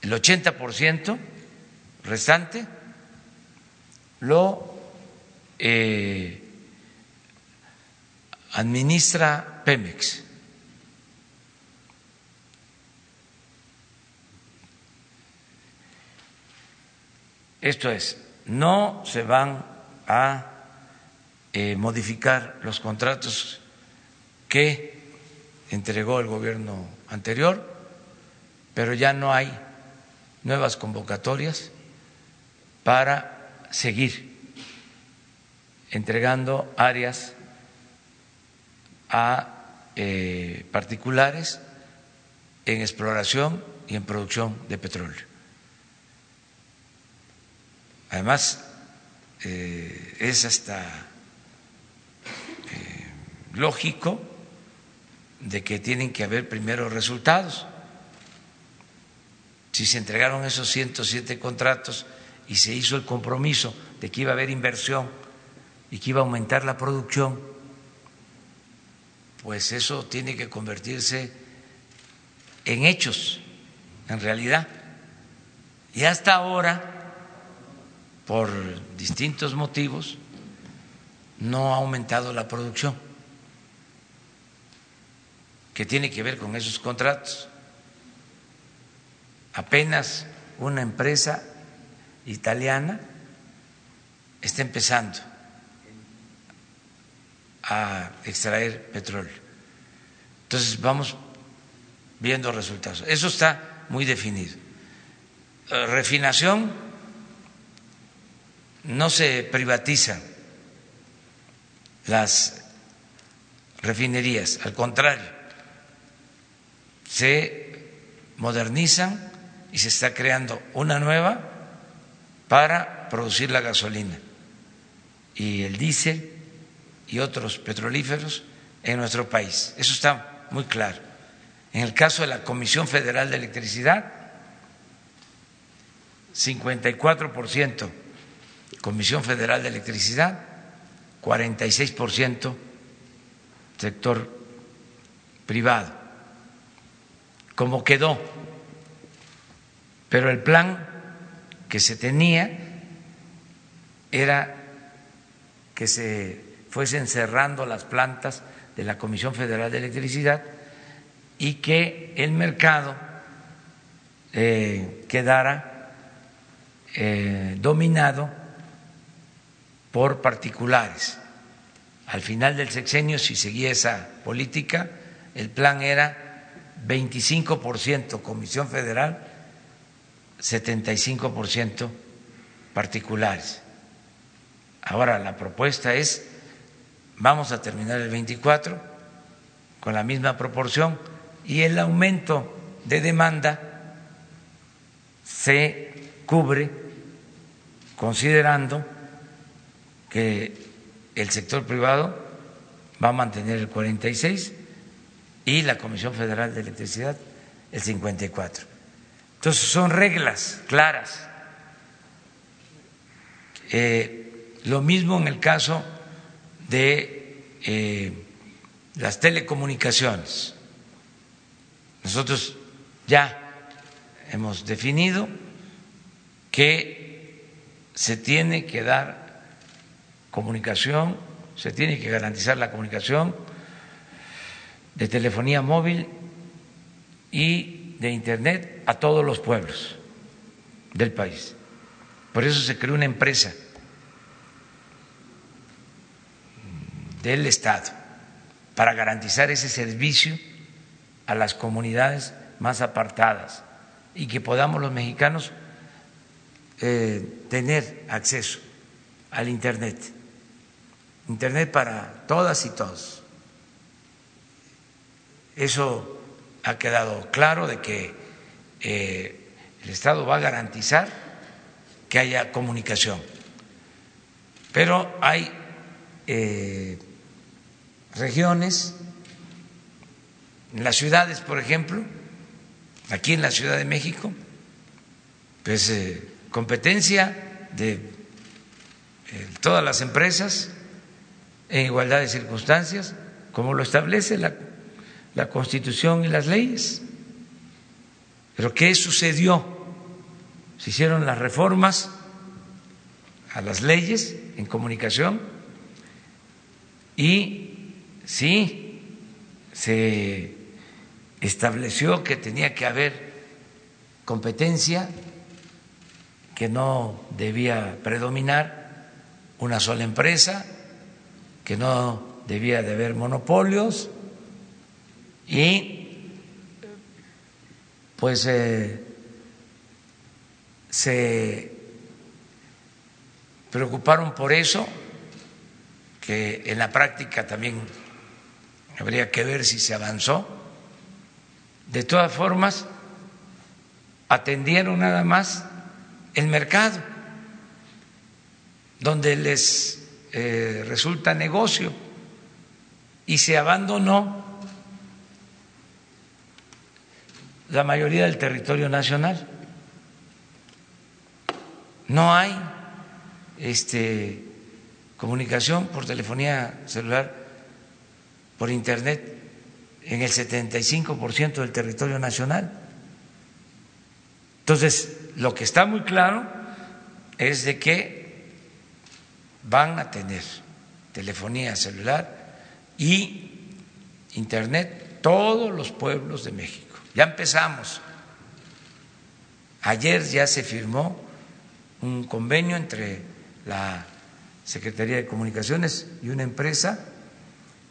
El 80% restante lo eh, administra Pemex. Esto es, no se van a eh, modificar los contratos que entregó el gobierno anterior, pero ya no hay nuevas convocatorias para seguir entregando áreas a eh, particulares en exploración y en producción de petróleo. Además, eh, es hasta eh, lógico de que tienen que haber primeros resultados. Si se entregaron esos 107 contratos y se hizo el compromiso de que iba a haber inversión y que iba a aumentar la producción, pues eso tiene que convertirse en hechos, en realidad. Y hasta ahora por distintos motivos, no ha aumentado la producción, que tiene que ver con esos contratos. Apenas una empresa italiana está empezando a extraer petróleo. Entonces vamos viendo resultados. Eso está muy definido. Eh, refinación no se privatizan las refinerías, al contrario, se modernizan y se está creando una nueva para producir la gasolina y el diésel y otros petrolíferos en nuestro país. Eso está muy claro. En el caso de la Comisión Federal de Electricidad, 54 por ciento Comisión Federal de Electricidad, 46% sector privado, como quedó. Pero el plan que se tenía era que se fuesen cerrando las plantas de la Comisión Federal de Electricidad y que el mercado eh, quedara eh, dominado por particulares. Al final del sexenio, si seguía esa política, el plan era 25% Comisión Federal, 75% particulares. Ahora la propuesta es, vamos a terminar el 24 con la misma proporción y el aumento de demanda se cubre considerando que el sector privado va a mantener el 46 y la Comisión Federal de Electricidad el 54. Entonces son reglas claras. Eh, lo mismo en el caso de eh, las telecomunicaciones. Nosotros ya hemos definido que se tiene que dar comunicación, se tiene que garantizar la comunicación de telefonía móvil y de Internet a todos los pueblos del país. Por eso se creó una empresa del Estado para garantizar ese servicio a las comunidades más apartadas y que podamos los mexicanos eh, tener acceso al Internet. Internet para todas y todos. Eso ha quedado claro de que eh, el Estado va a garantizar que haya comunicación. Pero hay eh, regiones, las ciudades, por ejemplo, aquí en la Ciudad de México, pues eh, competencia de todas las empresas en igualdad de circunstancias, como lo establece la, la Constitución y las leyes. Pero ¿qué sucedió? Se hicieron las reformas a las leyes en comunicación y sí, se estableció que tenía que haber competencia, que no debía predominar una sola empresa, que no debía de haber monopolios y pues eh, se preocuparon por eso, que en la práctica también habría que ver si se avanzó. De todas formas, atendieron nada más el mercado, donde les eh, resulta negocio y se abandonó la mayoría del territorio nacional. No hay este, comunicación por telefonía celular, por internet, en el 75% del territorio nacional. Entonces, lo que está muy claro es de que van a tener telefonía celular y internet todos los pueblos de México. Ya empezamos. Ayer ya se firmó un convenio entre la Secretaría de Comunicaciones y una empresa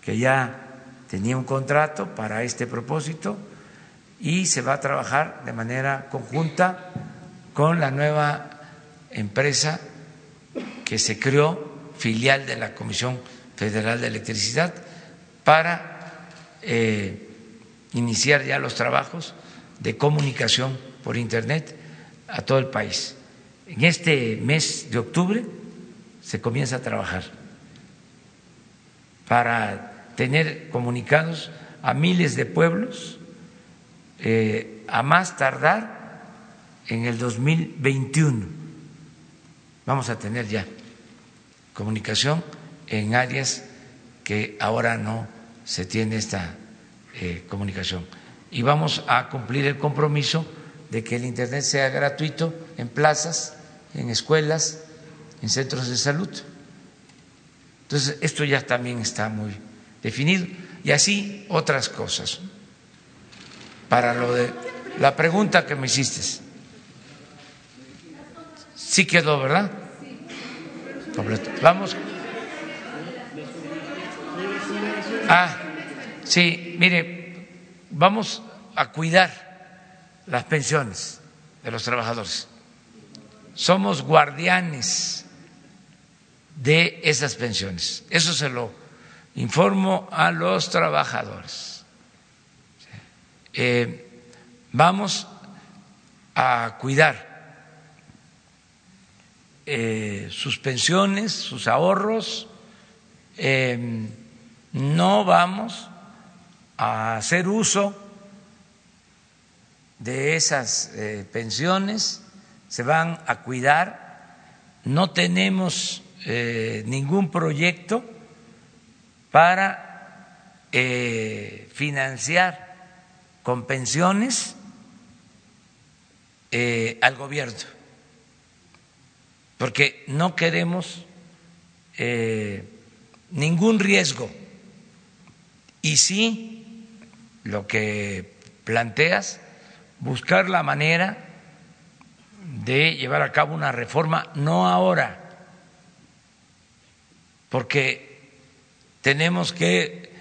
que ya tenía un contrato para este propósito y se va a trabajar de manera conjunta con la nueva empresa que se creó, filial de la Comisión Federal de Electricidad, para eh, iniciar ya los trabajos de comunicación por Internet a todo el país. En este mes de octubre se comienza a trabajar para tener comunicados a miles de pueblos eh, a más tardar en el 2021 vamos a tener ya comunicación en áreas que ahora no se tiene esta eh, comunicación. Y vamos a cumplir el compromiso de que el Internet sea gratuito en plazas, en escuelas, en centros de salud. Entonces, esto ya también está muy definido. Y así otras cosas. Para lo de la pregunta que me hiciste. Sí quedó, ¿verdad? Completo. Vamos. Ah, sí, mire, vamos a cuidar las pensiones de los trabajadores. Somos guardianes de esas pensiones. Eso se lo informo a los trabajadores. Eh, vamos a cuidar eh, sus pensiones, sus ahorros, eh, no vamos a hacer uso de esas eh, pensiones, se van a cuidar, no tenemos ningún proyecto para financiar con pensiones al gobierno. Porque no queremos eh, ningún riesgo. Y sí lo que planteas, buscar la manera de llevar a cabo una reforma, no ahora, porque tenemos que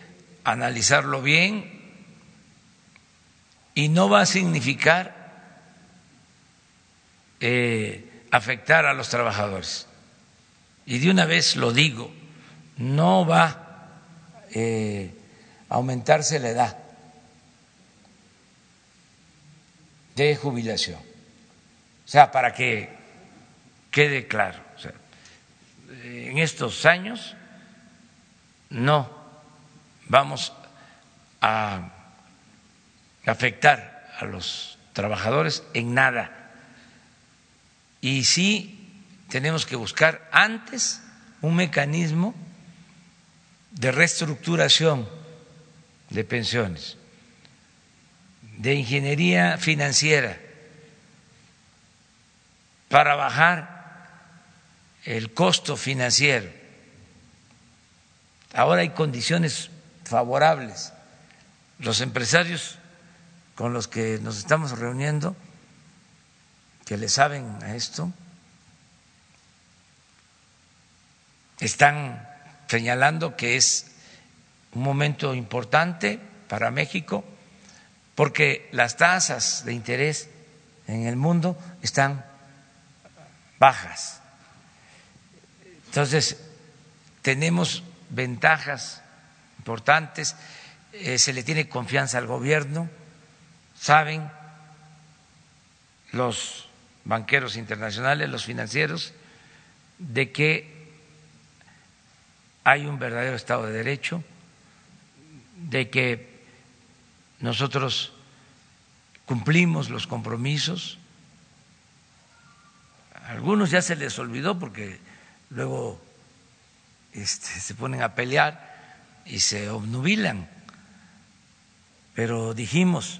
analizarlo bien y no va a significar eh, afectar a los trabajadores. Y de una vez lo digo, no va eh, a aumentarse la edad de jubilación. O sea, para que quede claro, en estos años no vamos a afectar a los trabajadores en nada. Y sí tenemos que buscar antes un mecanismo de reestructuración de pensiones, de ingeniería financiera, para bajar el costo financiero. Ahora hay condiciones favorables. Los empresarios con los que nos estamos reuniendo, que le saben a esto, están señalando que es un momento importante para México porque las tasas de interés en el mundo están bajas. Entonces, tenemos ventajas importantes, eh, se le tiene confianza al gobierno saben los banqueros internacionales, los financieros, de que hay un verdadero Estado de Derecho, de que nosotros cumplimos los compromisos. A algunos ya se les olvidó porque luego este, se ponen a pelear y se obnubilan, pero dijimos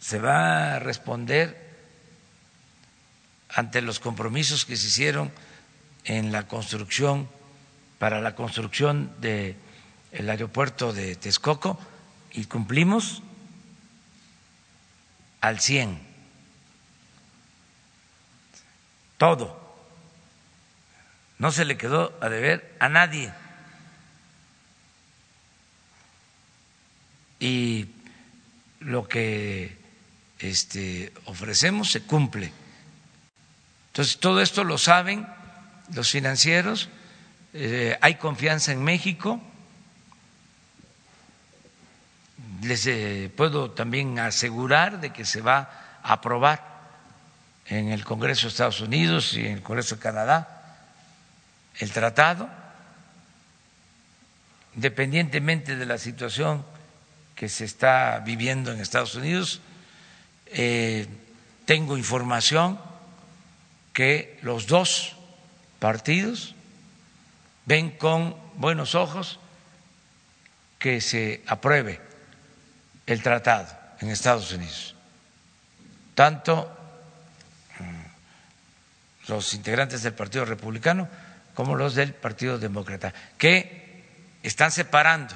se va a responder ante los compromisos que se hicieron en la construcción, para la construcción del aeropuerto de Texcoco y cumplimos al 100. Todo. No se le quedó a deber a nadie. Y lo que este, ofrecemos se cumple. Entonces, todo esto lo saben los financieros, eh, hay confianza en México. Les eh, puedo también asegurar de que se va a aprobar en el Congreso de Estados Unidos y en el Congreso de Canadá el tratado, independientemente de la situación que se está viviendo en Estados Unidos, eh, tengo información que los dos partidos ven con buenos ojos que se apruebe el tratado en Estados Unidos. Tanto mm, los integrantes del Partido Republicano como los del Partido Demócrata, que están separando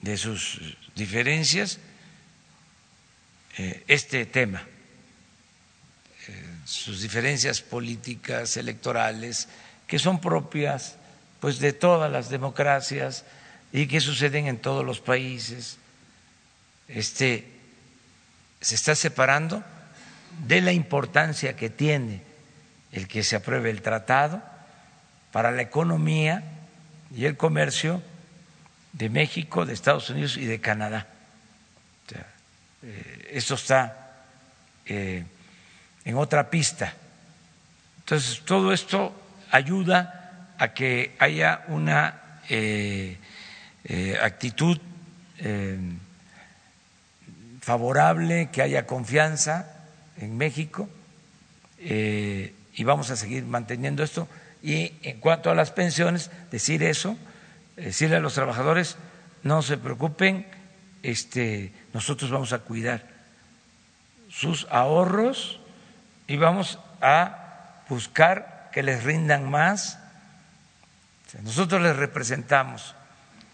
de sus diferencias eh, este tema, eh, sus diferencias políticas, electorales, que son propias pues de todas las democracias y que suceden en todos los países. Este se está separando de la importancia que tiene el que se apruebe el tratado para la economía y el comercio de México, de Estados Unidos y de Canadá. Eh, esto está eh, en otra pista. Entonces, todo esto ayuda a que haya una eh, actitud favorable, que haya confianza en México y vamos a seguir manteniendo esto. Y en cuanto a las pensiones, decir eso, decirle a los trabajadores, no se preocupen, este, nosotros vamos a cuidar sus ahorros y vamos a buscar que les rindan más. Nosotros les representamos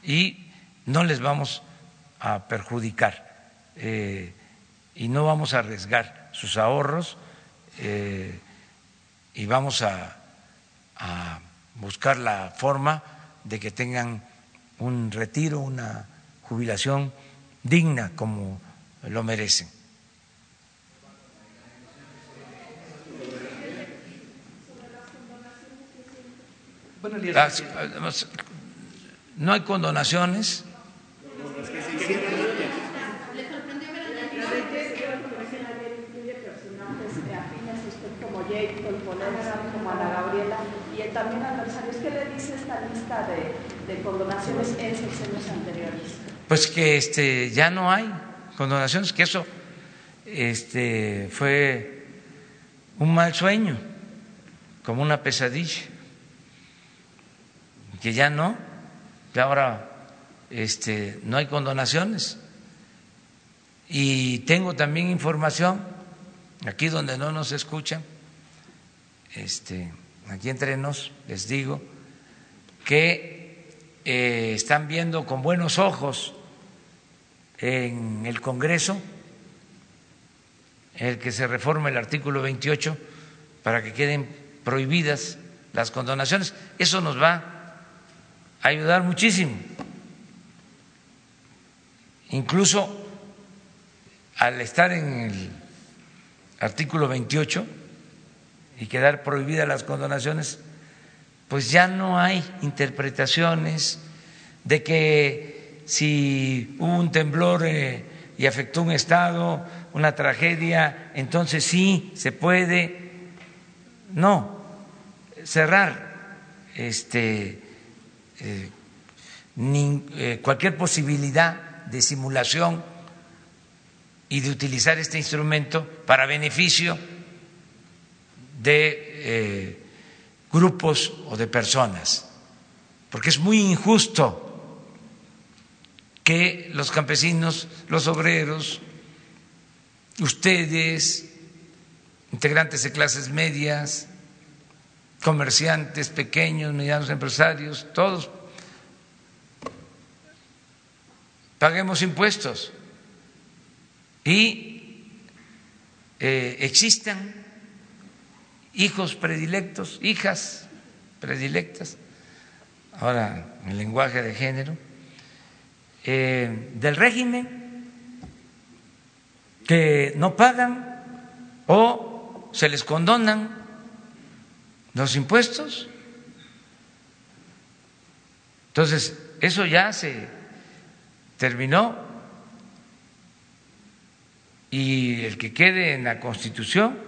y no les vamos a perjudicar eh, y no vamos a arriesgar sus ahorros eh, y vamos a, a buscar la forma de que tengan un retiro, una jubilación digna como lo merecen. no hay condonaciones. como Ana Gabriela y ¿Qué le dice esta lista de, condonaciones en anteriores? Pues que este, ya no hay condonaciones, que eso este, fue un mal sueño, como una pesadilla, que ya no, que ahora este, no hay condonaciones. Y tengo también información, aquí donde no nos escuchan, este, aquí entre nos, les digo, que eh, están viendo con buenos ojos en el Congreso el que se reforme el artículo 28 para que queden prohibidas las condonaciones. Eso nos va a ayudar muchísimo. Incluso al estar en el artículo 28 y quedar prohibidas las condonaciones, pues ya no hay interpretaciones de que si hubo un temblor eh, y afectó un Estado, una tragedia, entonces sí se puede. No, cerrar este, eh, eh, cualquier posibilidad de simulación y de utilizar este instrumento para beneficio de eh, grupos o de personas, porque es muy injusto que los campesinos, los obreros, ustedes, integrantes de clases medias, comerciantes pequeños, medianos empresarios, todos paguemos impuestos. Y eh, existan hijos predilectos, hijas predilectas, ahora en lenguaje de género, eh, del régimen que no pagan o se les condonan los impuestos. Entonces, eso ya se terminó y el que quede en la Constitución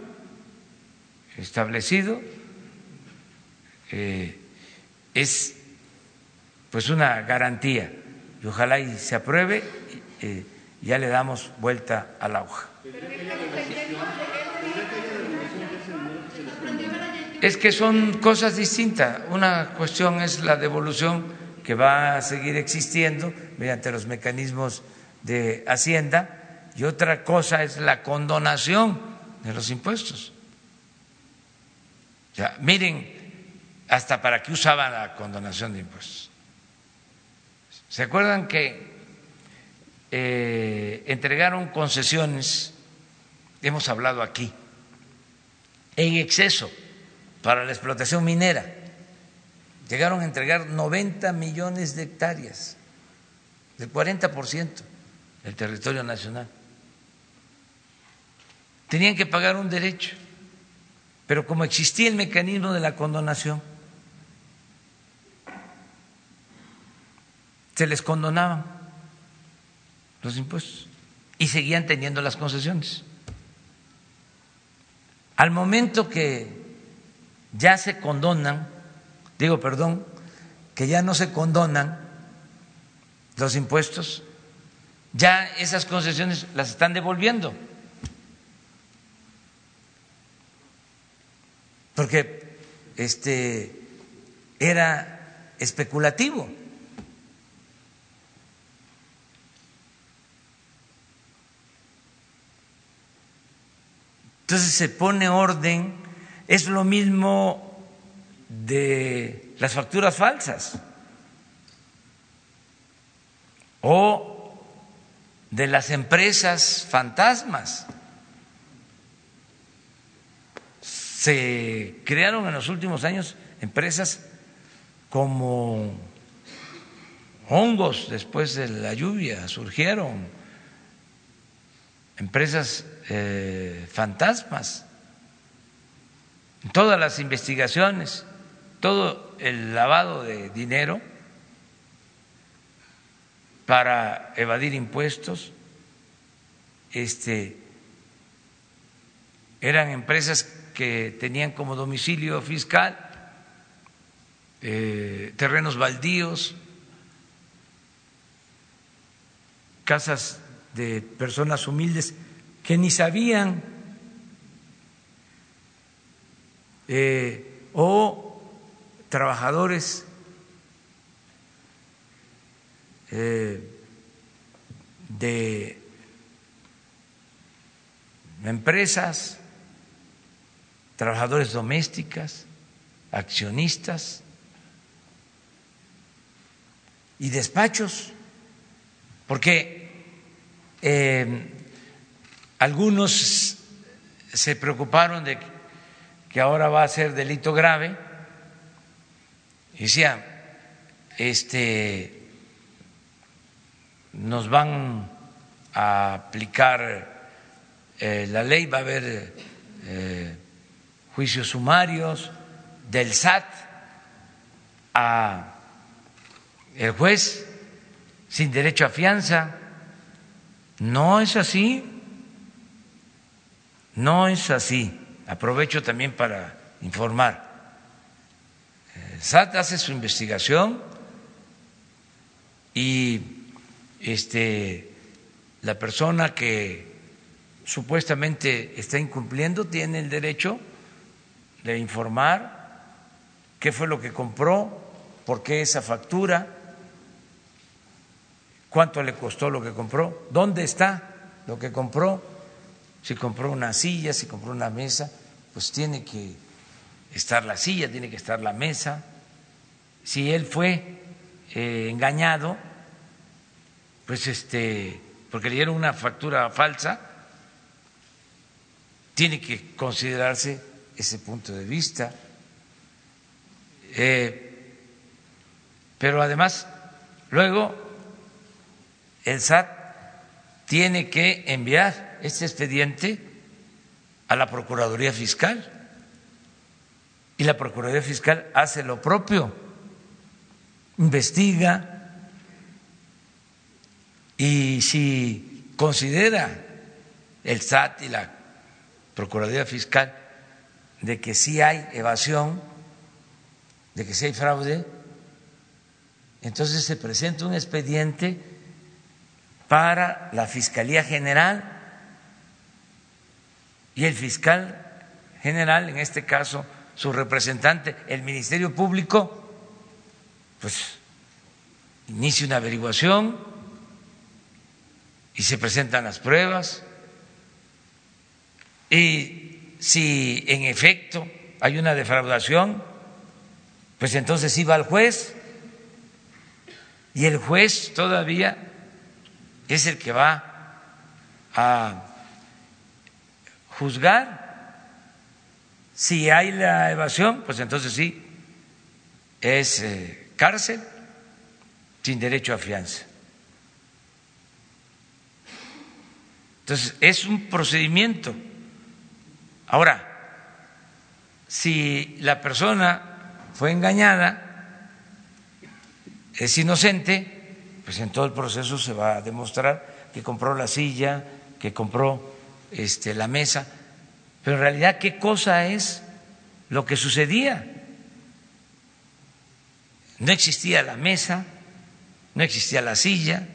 establecido eh, es pues una garantía y ojalá y se apruebe eh, ya le damos vuelta a la hoja. Es que son cosas distintas. Una cuestión es la devolución que va a seguir existiendo mediante los mecanismos de Hacienda y otra cosa es la condonación de los impuestos miren hasta para qué usaba la condonación de impuestos. ¿Se acuerdan que eh, entregaron concesiones, hemos hablado aquí, en exceso para la explotación minera? Llegaron a entregar 90 millones de hectáreas, del 40% del territorio nacional. Tenían que pagar un derecho pero como existía el mecanismo de la condonación, se les condonaban los impuestos y seguían teniendo las concesiones. Al momento que ya se condonan, digo, perdón, que ya no se condonan los impuestos, ya esas concesiones las están devolviendo. Porque este era especulativo. Entonces se pone orden, es lo mismo de las facturas falsas o de las empresas fantasmas. Se crearon en los últimos años empresas como hongos después de la lluvia, surgieron empresas eh, fantasmas. Todas las investigaciones, todo el lavado de dinero para evadir impuestos, este, eran empresas que tenían como domicilio fiscal eh, terrenos baldíos, casas de personas humildes que ni sabían eh, o trabajadores eh, de empresas, trabajadores domésticas, accionistas y despachos, porque eh, algunos se preocuparon de que ahora va a ser delito grave. Y decían, este, nos van a aplicar eh, la ley, va a haber eh, juicios sumarios del SAT a el juez sin derecho a fianza. No es así, no es así. Aprovecho también para informar. El SAT hace su investigación y este, la persona que supuestamente está incumpliendo tiene el derecho de informar qué fue lo que compró, por qué esa factura cuánto le costó lo que compró, dónde está lo que compró, si compró una silla, si compró una mesa, pues tiene que estar la silla, tiene que estar la mesa. Si él fue eh, engañado, pues este, porque le dieron una factura falsa, tiene que considerarse ese punto de vista. Eh, pero además, luego el SAT tiene que enviar este expediente a la Procuraduría Fiscal y la Procuraduría Fiscal hace lo propio, investiga y si considera el SAT y la Procuraduría Fiscal de que sí hay evasión, de que sí hay fraude, entonces se presenta un expediente para la Fiscalía General y el fiscal general, en este caso su representante, el Ministerio Público, pues inicia una averiguación y se presentan las pruebas y si en efecto hay una defraudación, pues entonces va al juez y el juez todavía es el que va a juzgar. Si hay la evasión, pues entonces sí, es eh, cárcel sin derecho a fianza. Entonces, es un procedimiento. Ahora, si la persona fue engañada, es inocente, pues en todo el proceso se va a demostrar que compró la silla, que compró este, la mesa, pero en realidad qué cosa es lo que sucedía. No existía la mesa, no existía la silla,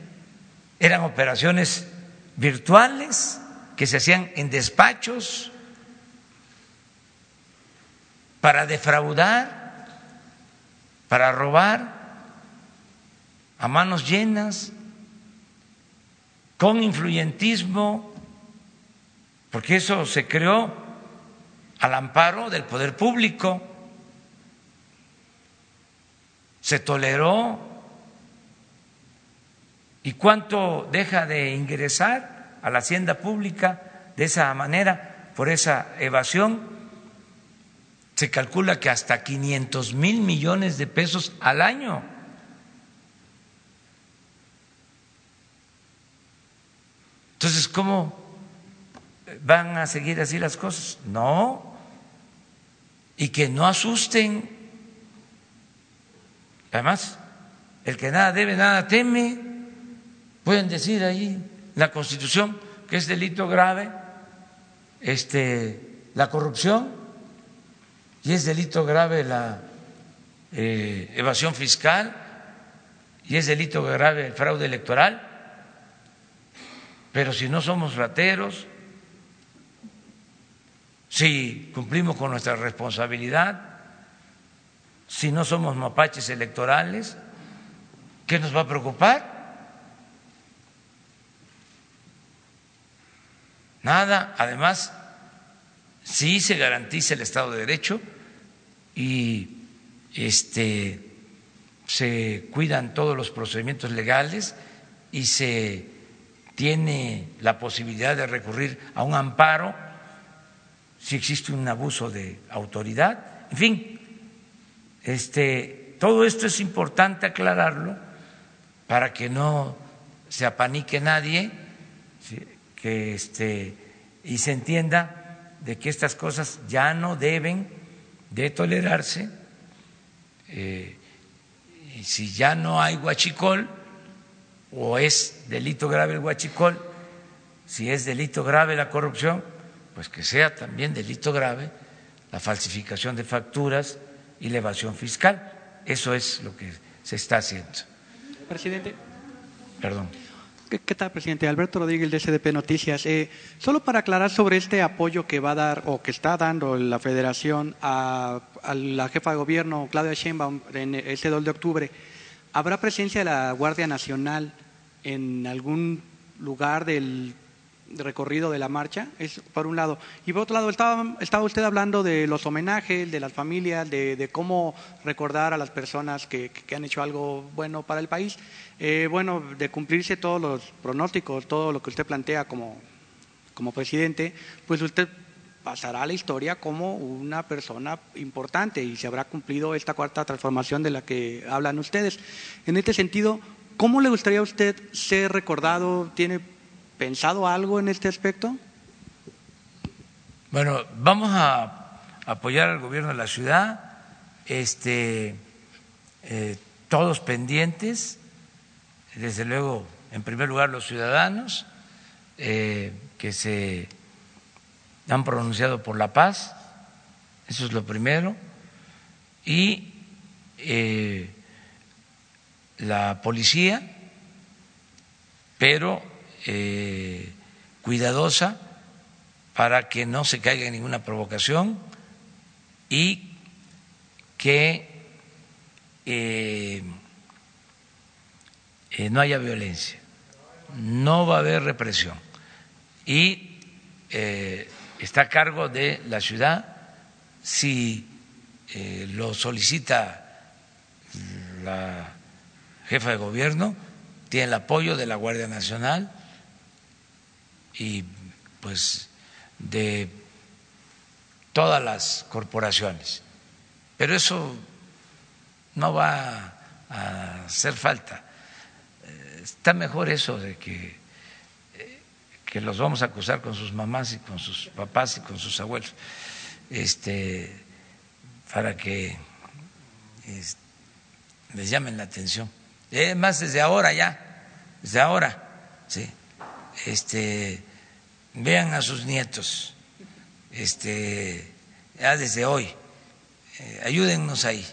eran operaciones virtuales que se hacían en despachos para defraudar, para robar a manos llenas, con influyentismo, porque eso se creó al amparo del poder público, se toleró ¿Y cuánto deja de ingresar a la hacienda pública de esa manera por esa evasión? Se calcula que hasta 500 mil millones de pesos al año. Entonces, ¿cómo van a seguir así las cosas? No. Y que no asusten. Además, el que nada debe, nada teme. Pueden decir ahí la Constitución que es delito grave este, la corrupción y es delito grave la eh, evasión fiscal y es delito grave el fraude electoral. Pero si no somos rateros, si cumplimos con nuestra responsabilidad, si no somos mapaches electorales, ¿qué nos va a preocupar? Nada, además, sí se garantiza el Estado de Derecho y este, se cuidan todos los procedimientos legales y se tiene la posibilidad de recurrir a un amparo si existe un abuso de autoridad. En fin, este, todo esto es importante aclararlo para que no se apanique nadie, que este, y se entienda de que estas cosas ya no deben de tolerarse. Eh, y si ya no hay huachicol, o es delito grave el huachicol, si es delito grave la corrupción, pues que sea también delito grave la falsificación de facturas y la evasión fiscal. Eso es lo que se está haciendo. Presidente. Perdón. ¿Qué, tal, presidente? Alberto Rodríguez de SDP Noticias. Eh, solo para aclarar sobre este apoyo que va a dar o que está dando la Federación a, la jefa de gobierno, Claudia Sheinbaum, en este 2 de octubre. ¿Habrá presencia de la Guardia Nacional en algún lugar del recorrido de la marcha? Es por un lado. Y por otro lado, estaba usted hablando de los homenajes, de las familias, de, cómo recordar a las personas que, han hecho algo bueno para el país. Eh, bueno, de cumplirse todos los pronósticos, todo lo que usted plantea como, como presidente, pues usted pasará a la historia como una persona importante y se habrá cumplido esta cuarta transformación de la que hablan ustedes. En este sentido, ¿cómo le gustaría a usted ser recordado? ¿Tiene pensado algo en este aspecto? Bueno, vamos a apoyar al gobierno de la ciudad, este, eh, todos pendientes, desde luego, en primer lugar, los ciudadanos eh, que se han pronunciado por la paz, eso es lo primero, y eh, la policía, pero eh, cuidadosa para que no se caiga en ninguna provocación y que no haya violencia, no va a haber represión y está a cargo de la ciudad si eh, lo solicita la jefa de gobierno, tiene el apoyo de la Guardia Nacional y pues de todas las corporaciones. Pero eso no va a hacer falta. Eh, está mejor eso de que que los vamos a acusar con sus mamás y con sus papás y con sus abuelos, este, para que les llamen la atención. Es más, desde ahora ya, desde ahora, sí, este, vean a sus nietos, este, ya desde hoy, eh, ayúdennos ahí,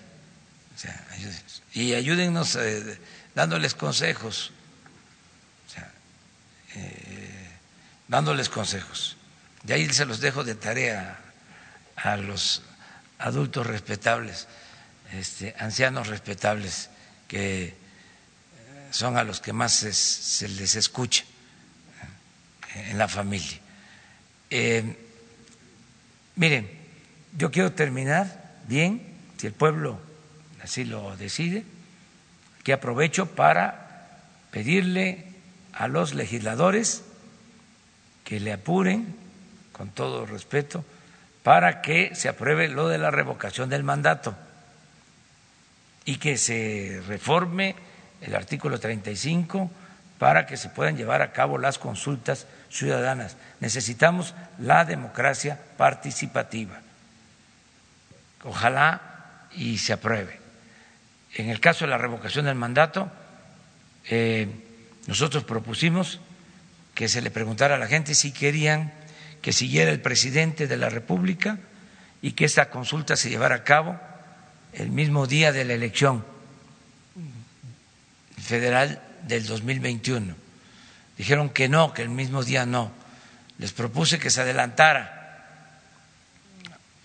y ayúdennos eh, dándoles consejos. Eh, dándoles consejos. De ahí se los dejo de tarea a los adultos respetables, este, ancianos respetables, que eh, son a los que más se, les escucha eh, en la familia. Miren, yo quiero terminar bien, si el pueblo así lo decide, que aprovecho para pedirle a los legisladores que le apuren, con todo respeto, para que se apruebe lo de la revocación del mandato y que se reforme el artículo 35 para que se puedan llevar a cabo las consultas ciudadanas. Necesitamos la democracia participativa. Ojalá y se apruebe. En el caso de la revocación del mandato, eh, nosotros propusimos que se le preguntara a la gente si querían que siguiera el presidente de la República y que esa consulta se llevara a cabo el mismo día de la elección federal del 2021. Dijeron que no, que el mismo día no. Les propuse que se adelantara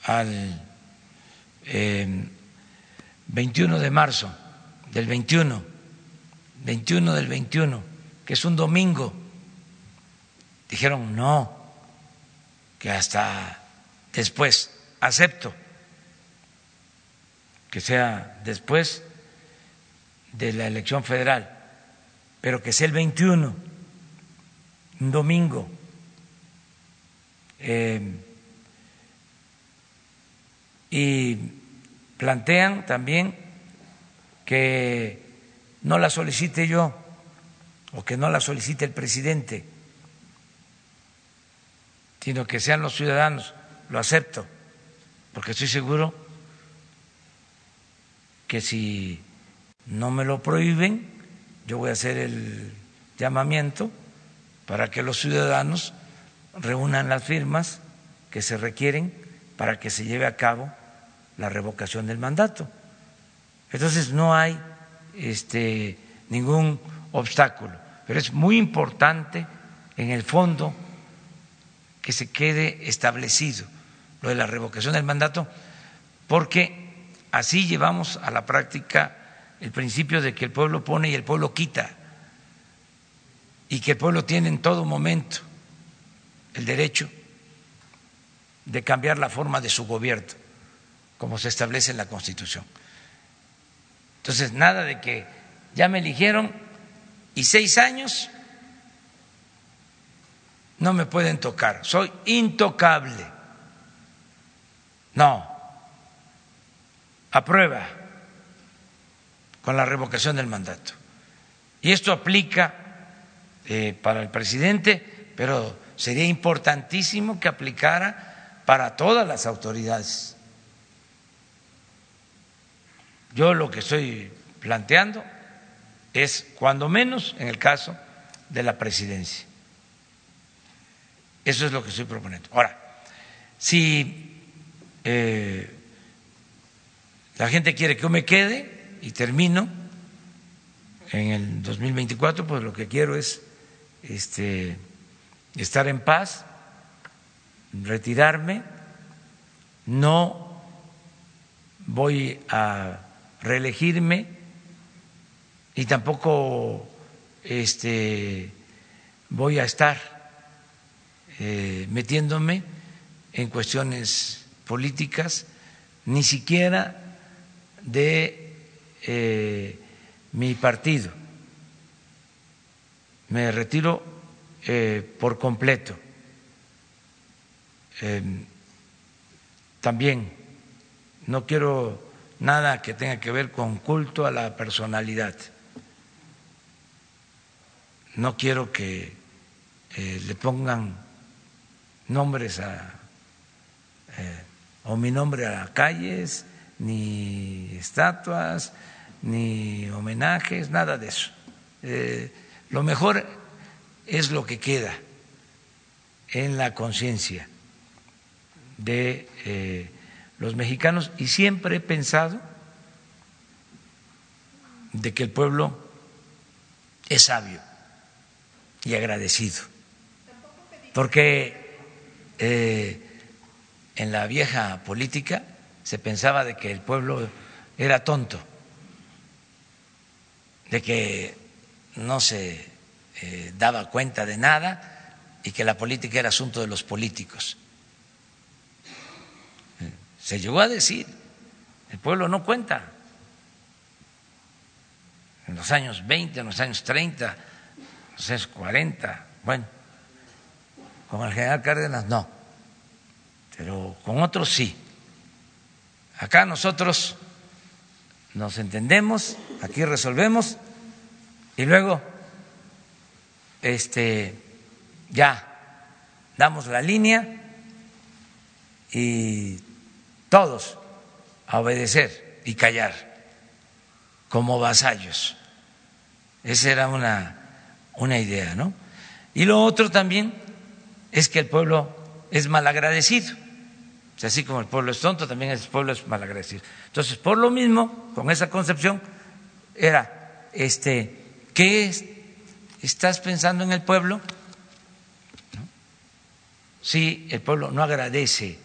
al 21 eh, de marzo del 21, 21 del 21, que es un domingo. Dijeron no, que hasta después, acepto que sea después de la elección federal, pero que sea el 21, un domingo. Eh, y plantean también que no la solicite yo o que no la solicite el presidente, sino que sean los ciudadanos. Lo acepto, porque estoy seguro que si no me lo prohíben, yo voy a hacer el llamamiento para que los ciudadanos reúnan las firmas que se requieren para que se lleve a cabo la revocación del mandato. Entonces no hay este, ningún obstáculo, pero es muy importante en el fondo que se quede establecido lo de la revocación del mandato, porque así llevamos a la práctica el principio de que el pueblo pone y el pueblo quita, y que el pueblo tiene en todo momento el derecho de cambiar la forma de su gobierno, como se establece en la Constitución. Entonces, nada de que ya me eligieron y seis años no me pueden tocar, soy intocable. No, aprueba con la revocación del mandato. Y esto aplica eh, para el presidente, pero sería importantísimo que aplicara para todas las autoridades. Yo lo que estoy planteando es, cuando menos, en el caso de la presidencia. Eso es lo que estoy proponiendo. Ahora, si eh, la gente quiere que yo me quede y termino en el 2024, pues lo que quiero es este, estar en paz, retirarme, no voy a reelegirme y tampoco este, voy a estar eh, metiéndome en cuestiones políticas, ni siquiera de eh, mi partido. Me retiro eh, por completo. También no quiero nada que tenga que ver con culto a la personalidad. No quiero que le pongan nombres a, eh, o mi nombre a calles, ni estatuas, ni homenajes, nada de eso. Eh, lo mejor es lo que queda en la conciencia de eh, los mexicanos y siempre he pensado de que el pueblo es sabio y agradecido, porque eh, en la vieja política se pensaba de que el pueblo era tonto, de que no se eh, daba cuenta de nada y que la política era asunto de los políticos. Se llegó a decir, el pueblo no cuenta. en los años 20, en los años 30, en los años 40, bueno, con el general Cárdenas no, pero con otros sí. Acá nosotros nos entendemos, aquí resolvemos y luego este ya damos la línea y todos a obedecer y callar como vasallos. Esa era una, una idea, ¿no? Y lo otro también es que el pueblo es malagradecido. O así como el pueblo es tonto, también el pueblo es malagradecido. Entonces, por lo mismo, con esa concepción, era, este, ¿qué estás pensando en el pueblo? Si el pueblo no agradece,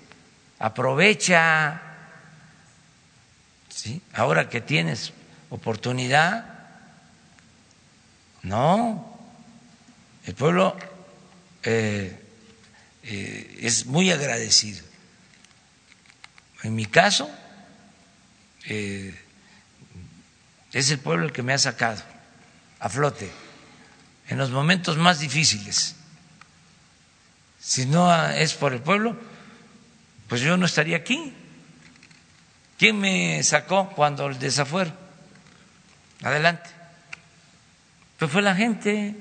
aprovecha, ¿sí? ahora que tienes oportunidad, no, el pueblo eh, eh, es muy agradecido. En mi caso, eh, es el pueblo el que me ha sacado a flote en los momentos más difíciles. Si no es por el pueblo, pues yo no estaría aquí. ¿Quién me sacó cuando el desafuero? Adelante. Pues fue la gente.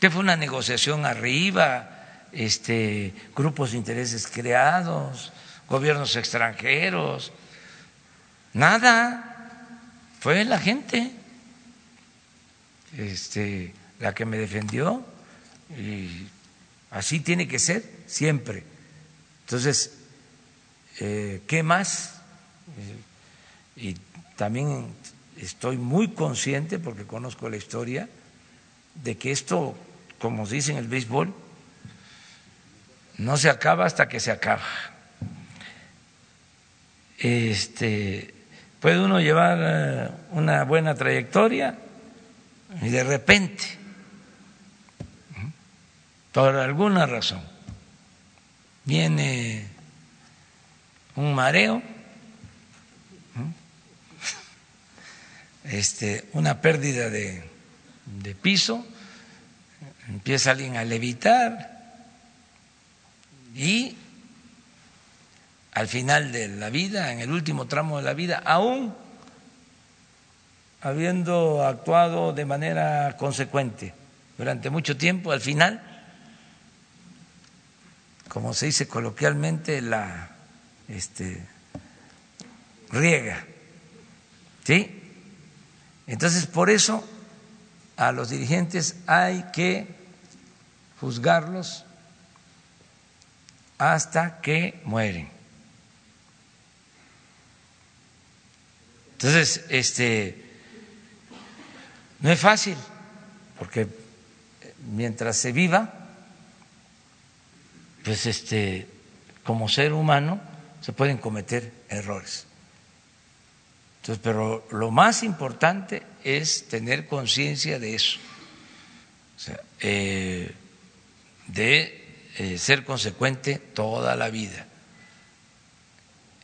Que fue una negociación arriba, este, grupos de intereses creados, gobiernos extranjeros. Nada. Fue la gente este, la que me defendió y así tiene que ser siempre. Entonces, eh, ¿qué más? Eh, y también estoy muy consciente, porque conozco la historia, de que esto, como dice en el béisbol, no se acaba hasta que se acaba. Este, puede uno llevar eh, una buena trayectoria y de repente, por alguna razón, viene un mareo, este, una pérdida de, de piso, empieza alguien a levitar y al final de la vida, en el último tramo de la vida, aún habiendo actuado de manera consecuente durante mucho tiempo, al final, como se dice coloquialmente, la este, riega. ¿Sí? Entonces, por eso a los dirigentes hay que juzgarlos hasta que mueren. Entonces, este no es fácil, porque mientras se viva, pues este como ser humano se pueden cometer errores. Entonces, pero lo más importante es tener conciencia de eso, o sea, eh, de eh, ser consecuente toda la vida.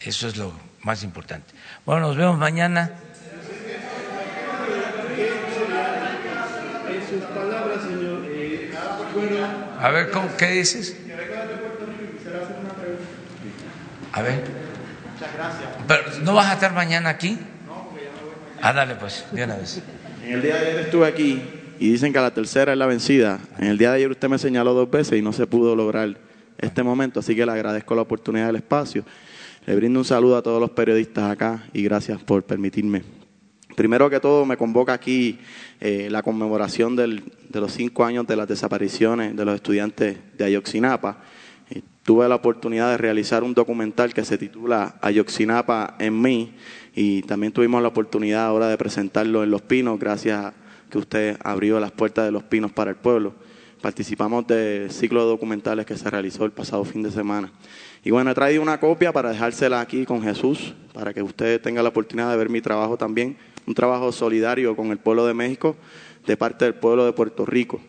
Eso es lo más importante. Bueno, nos vemos mañana. A ver, ¿cómo, ¿qué dices? A ver. Muchas gracias. Pero, ¿No vas a estar mañana aquí? Mañana. Ah, pues, de una vez. En el día de ayer estuve aquí y dicen que la tercera es la vencida. En el día de ayer usted me señaló dos veces y no se pudo lograr este momento, así que le agradezco la oportunidad del espacio. Le brindo un saludo a todos los periodistas acá y gracias por permitirme. Primero que todo, me convoca aquí eh, la conmemoración de los cinco años de las desapariciones de los estudiantes de Ayoxinapa tuve la oportunidad de realizar un documental que se titula Ayoxinapa en mí y también tuvimos la oportunidad ahora de presentarlo en Los Pinos gracias a que usted abrió las puertas de Los Pinos para el pueblo. Participamos del ciclo de documentales que se realizó el pasado fin de semana. Y bueno, he traído una copia para dejársela aquí con Jesús, para que usted tenga la oportunidad de ver mi trabajo también, un trabajo solidario con el pueblo de México de parte del pueblo de Puerto Rico.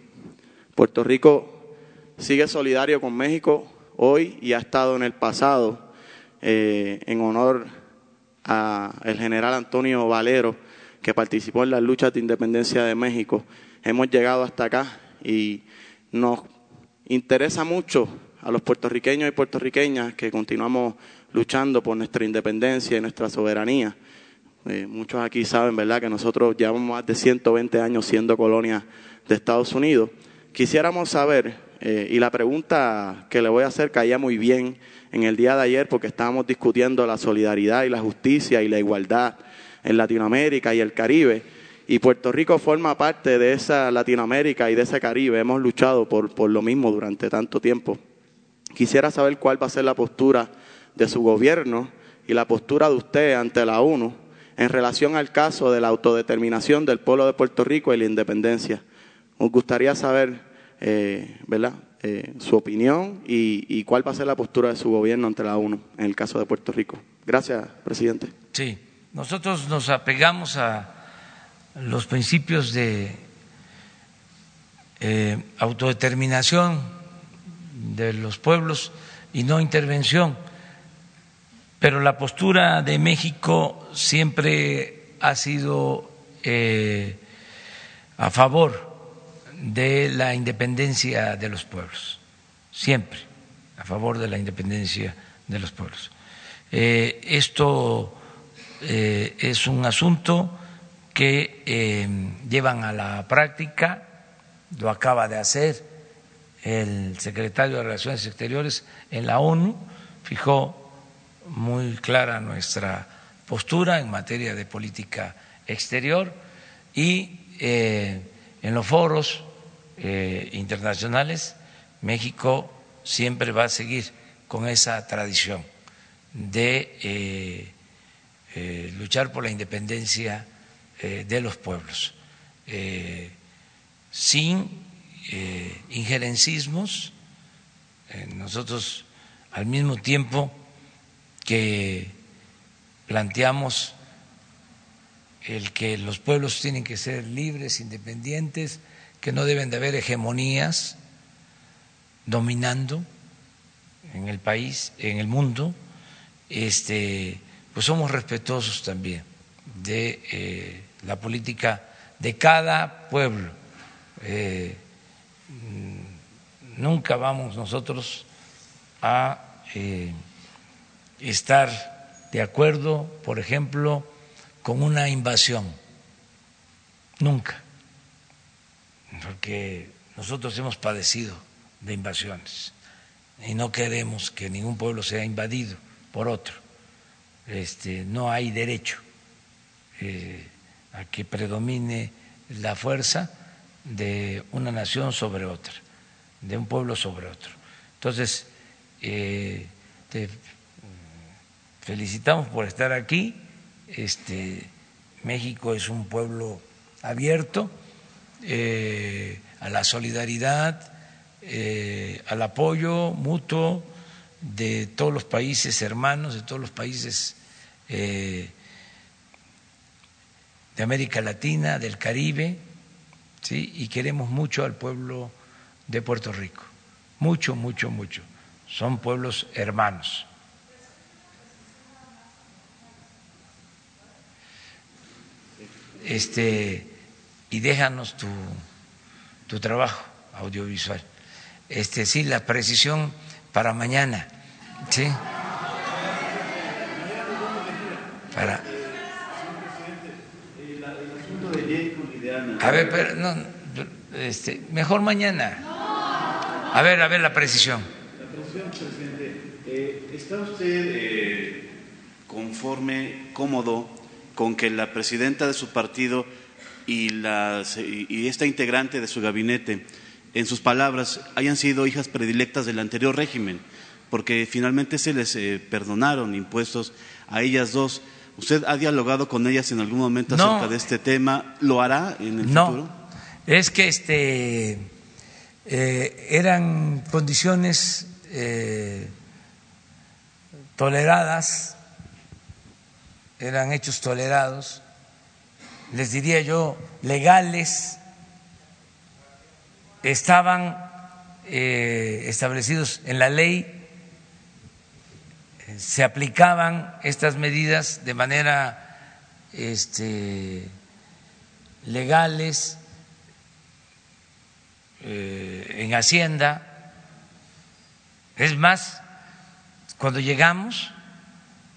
Puerto Rico sigue solidario con México hoy y ha estado en el pasado eh, en honor al general Antonio Valero, que participó en las luchas de independencia de México. Hemos llegado hasta acá y nos interesa mucho a los puertorriqueños y puertorriqueñas que continuamos luchando por nuestra independencia y nuestra soberanía. Eh, muchos aquí saben, ¿verdad?, que nosotros llevamos más de 120 años siendo colonia de Estados Unidos. Quisiéramos saber, eh, y la pregunta que le voy a hacer caía muy bien en el día de ayer porque estábamos discutiendo la solidaridad y la justicia y la igualdad en Latinoamérica y el Caribe. Y Puerto Rico forma parte de esa Latinoamérica y de ese Caribe. Hemos luchado por, por lo mismo durante tanto tiempo. Quisiera saber cuál va a ser la postura de su gobierno y la postura de usted ante la ONU en relación al caso de la autodeterminación del pueblo de Puerto Rico y la independencia. Nos gustaría saber, eh, ¿verdad?, eh, su opinión y, cuál va a ser la postura de su gobierno ante la ONU en el caso de Puerto Rico. Gracias, presidente. Sí, nosotros nos apegamos a los principios de eh, autodeterminación de los pueblos y no intervención, pero la postura de México siempre ha sido eh, a favor de la independencia de los pueblos, siempre a favor de la independencia de los pueblos. Eh, esto eh, es un asunto que eh, llevan a la práctica, lo acaba de hacer el secretario de Relaciones Exteriores en la ONU, fijó muy clara nuestra postura en materia de política exterior y en los foros eh, internacionales, México siempre va a seguir con esa tradición de eh, eh, luchar por la independencia de los pueblos, sin injerencismos. nosotros, al mismo tiempo que planteamos el que los pueblos tienen que ser libres, independientes, que no deben de haber hegemonías dominando en el país, en el mundo, este, pues somos respetuosos también de eh, la política de cada pueblo. Eh, nunca vamos nosotros a eh, estar de acuerdo, por ejemplo, con una invasión. Nunca porque nosotros hemos padecido de invasiones y no queremos que ningún pueblo sea invadido por otro. Este, no hay derecho eh, a que predomine la fuerza de una nación sobre otra, de un pueblo sobre otro. Entonces, eh, te felicitamos por estar aquí. Este, México es un pueblo abierto eh, a la solidaridad, eh, al apoyo mutuo de todos los países hermanos, de todos los países eh, de América Latina, del Caribe, ¿sí? y queremos mucho al pueblo de Puerto Rico, mucho, mucho, mucho. Son pueblos hermanos. Este, y déjanos tu, tu trabajo audiovisual. Este, sí, la precisión para mañana. ¿Sí? Para. A ver, pero no, este, mejor mañana. A ver, a ver la precisión. La precisión, presidente. Eh, ¿Está usted eh, conforme, cómodo con que la presidenta de su partido y, las, y esta integrante de su gabinete, en sus palabras, hayan sido hijas predilectas del anterior régimen, porque finalmente se les eh, perdonaron impuestos a ellas dos. ¿Usted ha dialogado con ellas en algún momento acerca de este tema? ¿Lo hará en el no, futuro? Es que este, eh, eran condiciones eh, toleradas, eran hechos tolerados les diría yo, legales, estaban eh, establecidos en la ley, se aplicaban estas medidas de manera este, legales eh, en Hacienda. Es más, cuando llegamos,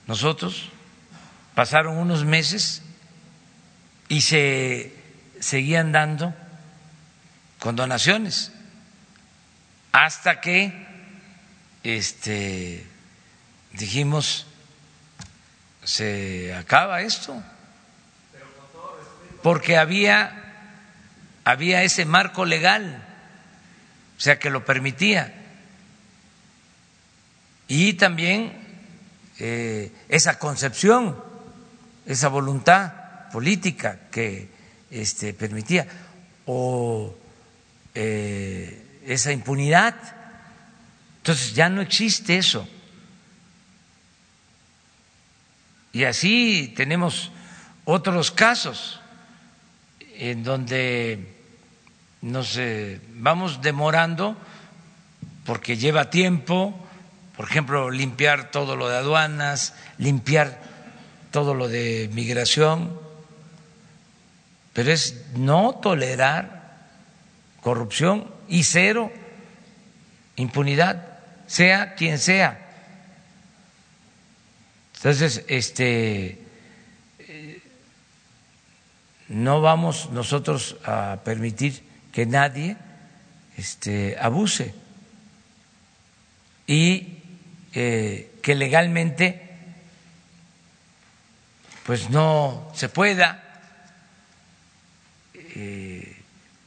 nosotros pasaron unos meses y se seguían dando condonaciones hasta que este dijimos se acaba esto. Porque había había ese marco legal o sea que lo permitía. Y también eh, esa concepción esa voluntad política que este, permitía o eh, esa impunidad. Entonces ya no existe eso. Y así tenemos otros casos en donde nos eh, vamos demorando porque lleva tiempo, por ejemplo, limpiar todo lo de aduanas, limpiar todo lo de migración, pero es no tolerar corrupción y cero impunidad, sea quien sea. Entonces, este, no vamos nosotros a permitir que nadie este, abuse y eh, que legalmente pues no se pueda eh,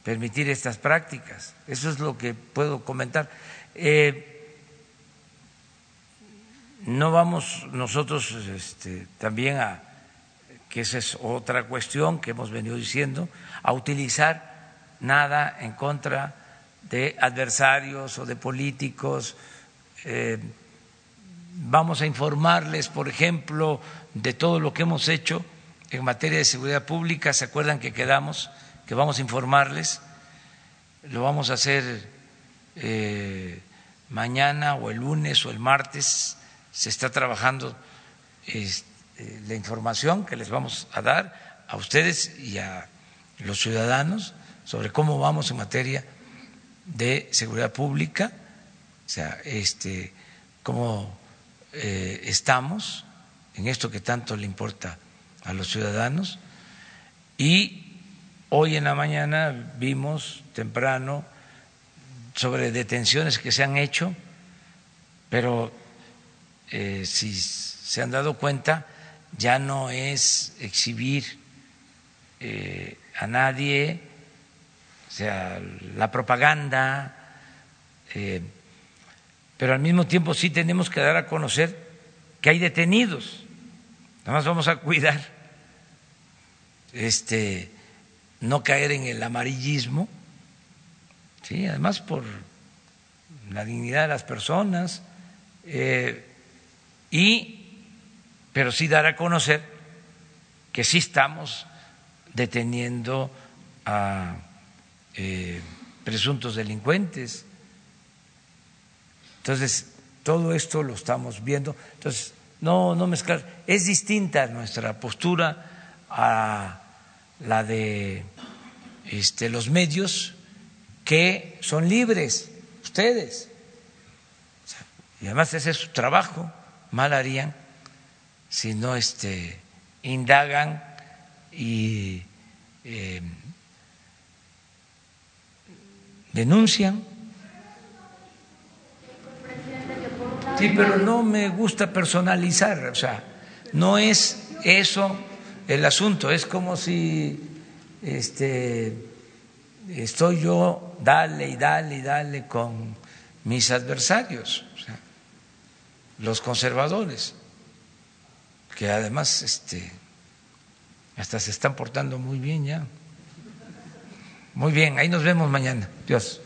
permitir estas prácticas. Eso es lo que puedo comentar. Eh, no vamos nosotros este, también a, que esa es otra cuestión que hemos venido diciendo, a utilizar nada en contra de adversarios o de políticos. Eh, vamos a informarles, por ejemplo, de todo lo que hemos hecho en materia de seguridad pública. ¿Se acuerdan que quedamos que vamos a informarles? Lo vamos a hacer eh, mañana o el lunes o el martes se está trabajando eh, la información que les vamos a dar a ustedes y a los ciudadanos sobre cómo vamos en materia de seguridad pública, o sea, este, cómo eh, estamos en esto que tanto le importa a los ciudadanos. Y hoy en la mañana vimos temprano sobre detenciones que se han hecho, pero eh, si se han dado cuenta, ya no es exhibir eh, a nadie, o sea, la propaganda, eh, pero al mismo tiempo sí tenemos que dar a conocer que hay detenidos. Nada más vamos a cuidar, este, no caer en el amarillismo, sí, además por la dignidad de las personas. Eh, y, pero sí dar a conocer que sí estamos deteniendo a eh, presuntos delincuentes. Entonces, todo esto lo estamos viendo. Entonces, no, no mezclar. Es distinta nuestra postura a la de este, los medios que son libres, ustedes. Y además ese es su trabajo mal harían si no este, indagan y eh, denuncian. Sí, pero no me gusta personalizar, o sea, no es eso el asunto, es como si este, estoy yo, dale y dale y dale con mis adversarios los conservadores, que además este, hasta se están portando muy bien ya. Muy bien, ahí nos vemos mañana. Dios.